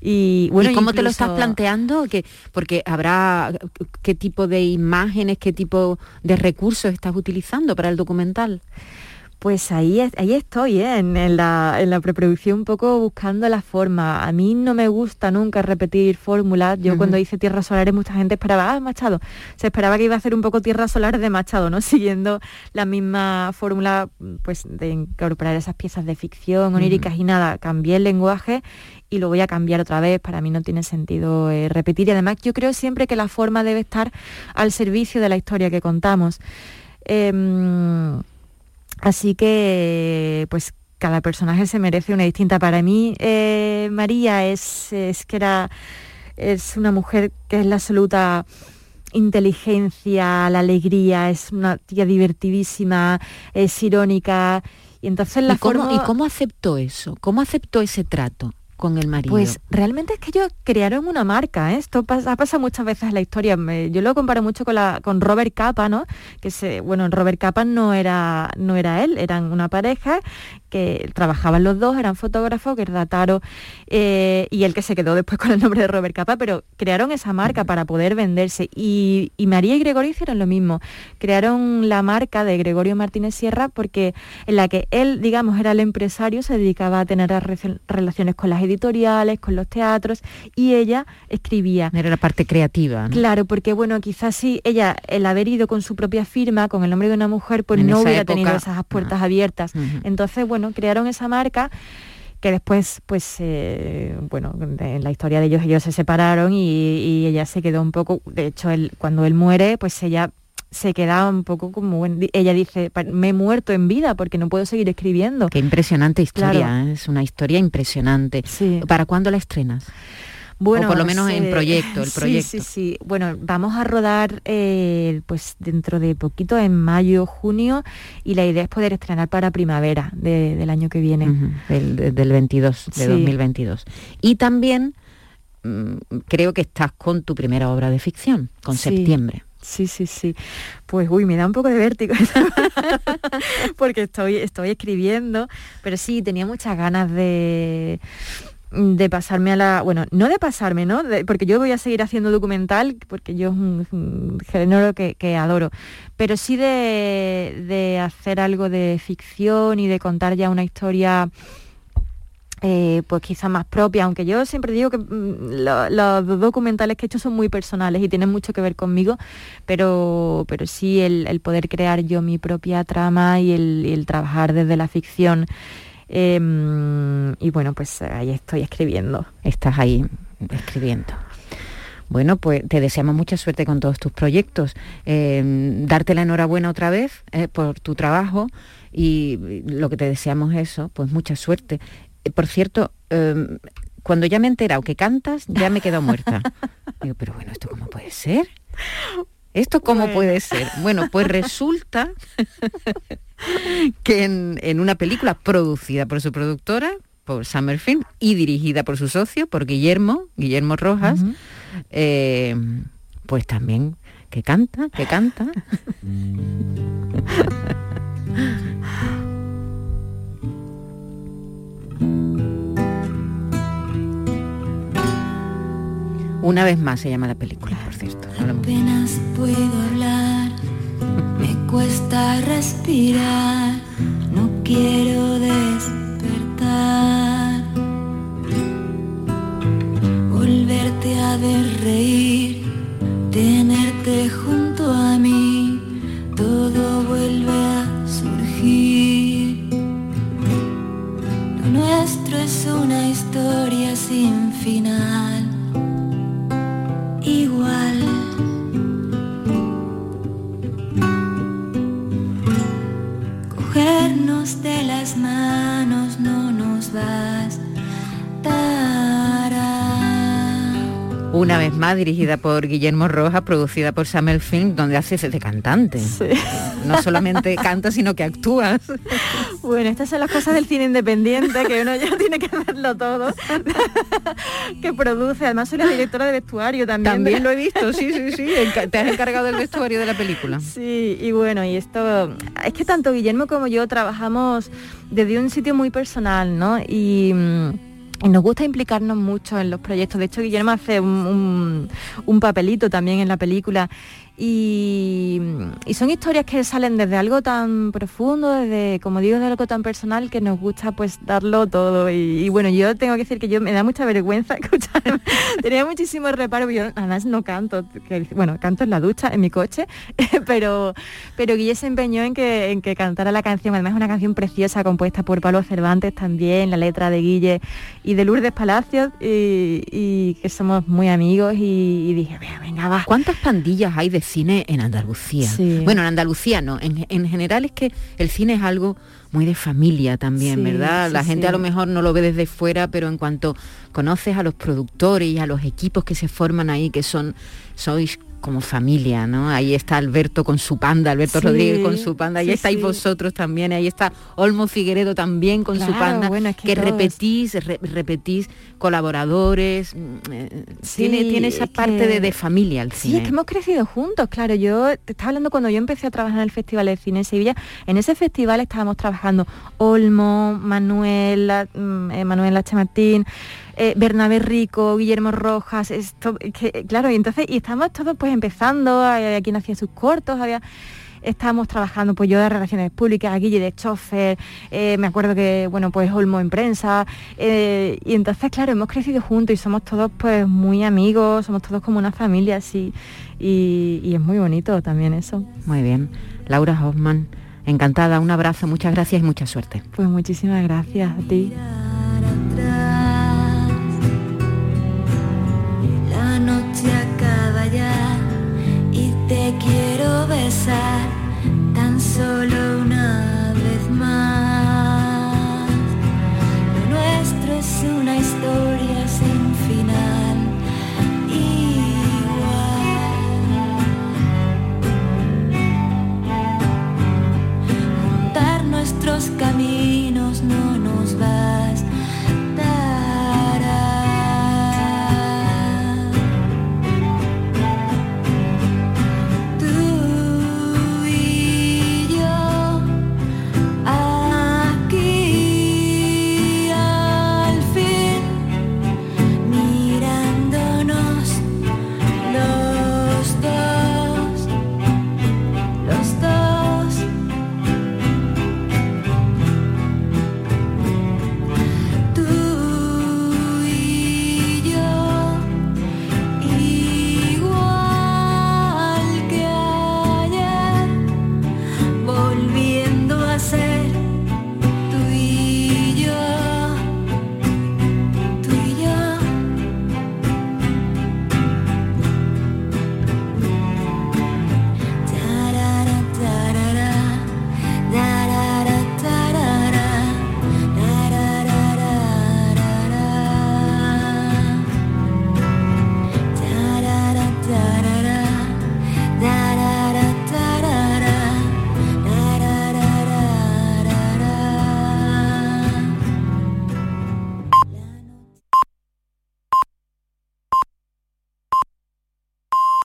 Y, bueno, ¿Y cómo te lo estás planteando? que porque habrá qué tipo de imágenes, qué tipo de recursos estás utilizando para el documental. Pues ahí, ahí estoy, ¿eh? en, la, preproducción un poco buscando la forma. A mí no me gusta nunca repetir fórmulas. Yo cuando hice Tierras Solares mucha gente esperaba, ah, Machado. Se esperaba que iba a hacer un poco Tierras Solares de Machado, ¿no? Siguiendo la misma fórmula pues, de incorporar esas piezas de ficción oníricas y nada. Cambié el lenguaje y lo voy a cambiar otra vez. Para mí no tiene sentido eh, repetir. Y además yo creo siempre que la forma debe estar al servicio de la historia que contamos. Em, Así que, pues cada personaje se merece una distinta. Para mí, eh, María es, que era, es una mujer que es la absoluta inteligencia, la alegría, es una tía divertidísima, es irónica. Y entonces la ¿Y cómo, ¿Y cómo aceptó eso? ¿Cómo aceptó ese trato? Con el marido? Pues realmente es que ellos crearon una marca, ¿eh? esto pasa, pasa, muchas veces en la historia. yo lo comparo mucho con, la, con Robert Capa, ¿no? Que se, bueno, Robert Capa no era, no era él, eran una pareja que trabajaban los dos, eran fotógrafos, que Rataro eh, y el que se quedó después con el nombre de Robert Capa, pero crearon esa marca para poder venderse. Y, María y Gregorio hicieron lo mismo. Crearon la marca de Gregorio Martínez Sierra porque en la que él, digamos, era el empresario, se dedicaba a tener relaciones con las editoriales editoriales, con los teatros, y ella escribía. Era la parte creativa. Claro, porque bueno, quizás sí, ella, el haber ido con su propia firma, con el nombre de una mujer, pues no hubiera tenido esas puertas abiertas. Entonces, bueno, crearon esa marca que después, pues, eh, bueno, en la historia de ellos, ellos se separaron y, ella se quedó un poco, de hecho, él, cuando él muere, pues ella se queda un poco como, ella dice, me he muerto en vida porque no puedo seguir escribiendo. Qué impresionante historia, ¿eh? es una historia impresionante. ¿Para cuándo la estrenas? Bueno, o por lo menos en proyecto, el proyecto. Sí, sí, sí. Bueno, vamos a rodar eh, pues dentro de poquito, en mayo, junio, y la idea es poder estrenar para primavera del año que viene. del, 22, de 2022. Y también mm, creo que estás con tu primera obra de ficción, con septiembre. Sí, sí, sí. Pues uy, me da un poco de vértigo porque estoy, estoy escribiendo, pero sí, tenía muchas ganas de, de pasarme a la, bueno, no de pasarme, ¿no? porque yo voy a seguir haciendo documental, porque yo es un, género que, adoro, pero sí de, de, hacer algo de ficción y de contar ya una historia eh, pues quizá más propia, aunque yo siempre digo que mm, los documentales que he hecho son muy personales y tienen mucho que ver conmigo, pero, pero sí el, poder crear yo mi propia trama y el trabajar desde la ficción Em, y bueno, pues ahí estoy escribiendo. Estás ahí escribiendo. Bueno, pues te deseamos mucha suerte con todos tus proyectos. Em, darte la enhorabuena otra vez eh, por tu trabajo y lo que te deseamos es eso, pues mucha suerte. Por cierto, em, cuando ya me he enterado que cantas, ya me he quedado muerta. Digo, pero bueno, ¿esto cómo puede ser? ¿Esto cómo puede ser? Bueno, pues resulta que en, una película producida por su productora, por Summerfield, y dirigida por su socio, por Guillermo, Guillermo Rojas, eh, pues también que canta, que canta. Una vez más se llama la película, por cierto. Apenas puedo hablar, me cuesta respirar, no quiero despertar. Volverte a ver reír, tenerte junto a mí, todo vuelve a surgir. Lo nuestro es una historia sin final Cogernos de las manos no nos Una vez más dirigida por Guillermo Rojas, producida por Samuel Fink, donde haces de cantante. No solamente canta, sino que actúas. Bueno, estas son las cosas del cine independiente, que uno ya tiene que hacerlo todo. que produce, además soy la directora de vestuario también. También lo he visto, sí, sí, sí. Te has encargado del vestuario de la película. Sí, y bueno, y esto, es que tanto Guillermo como yo trabajamos desde un sitio muy personal, ¿no? Y mm, nos gusta implicarnos mucho en los proyectos. De hecho, Guillermo hace un, un papelito también en la película y, son historias que salen desde algo tan profundo, desde, como digo, de algo tan personal que nos gusta pues darlo todo. Y, bueno, yo tengo que decir que yo me da mucha vergüenza escuchar, tenía muchísimo reparo, yo además no canto, bueno, canto en la ducha, en mi coche, pero, pero Guille se empeñó en que, en que cantara la canción, además es una canción preciosa compuesta por Pablo Cervantes también, la letra de Guille y de Lourdes Palacios, y, que somos muy amigos y, dije, venga, va. ¿Cuántas pandillas hay de cine en Andalucía. Bueno, en Andalucía no, en, general es que el cine es algo muy de familia también, ¿verdad? La gente a lo mejor no lo ve desde fuera, pero en cuanto conoces a los productores y a los equipos que se forman ahí, que son, sois como familia, ¿no? Ahí está Alberto con su panda, Alberto Rodríguez con su panda, ahí estáis vosotros también, ahí está Olmo Figueredo también con su panda, que, repetís, repetís colaboradores, mm, eh, tiene, tiene esa parte de, familia el cine. Sí, es que hemos crecido juntos, claro, yo te estaba hablando cuando yo empecé a trabajar en el Festival de Cine en Sevilla, en ese festival estábamos trabajando Olmo, Manuel, mm, eh, Manuel H. Martín, eh, Bernabé Rico, Guillermo Rojas, esto, que, claro, y entonces, y estamos todos pues empezando, a, quien hacía sus cortos, había... estábamos trabajando, pues yo de relaciones públicas, Guille de chofer, eh, me acuerdo que, bueno, pues Olmo en prensa, eh, y entonces, claro, hemos crecido juntos y somos todos pues muy amigos, somos todos como una familia así, y, y es muy bonito también eso. Muy bien. Laura Hoffman, encantada, un abrazo, muchas gracias y mucha suerte. Pues muchísimas gracias a ti. Solo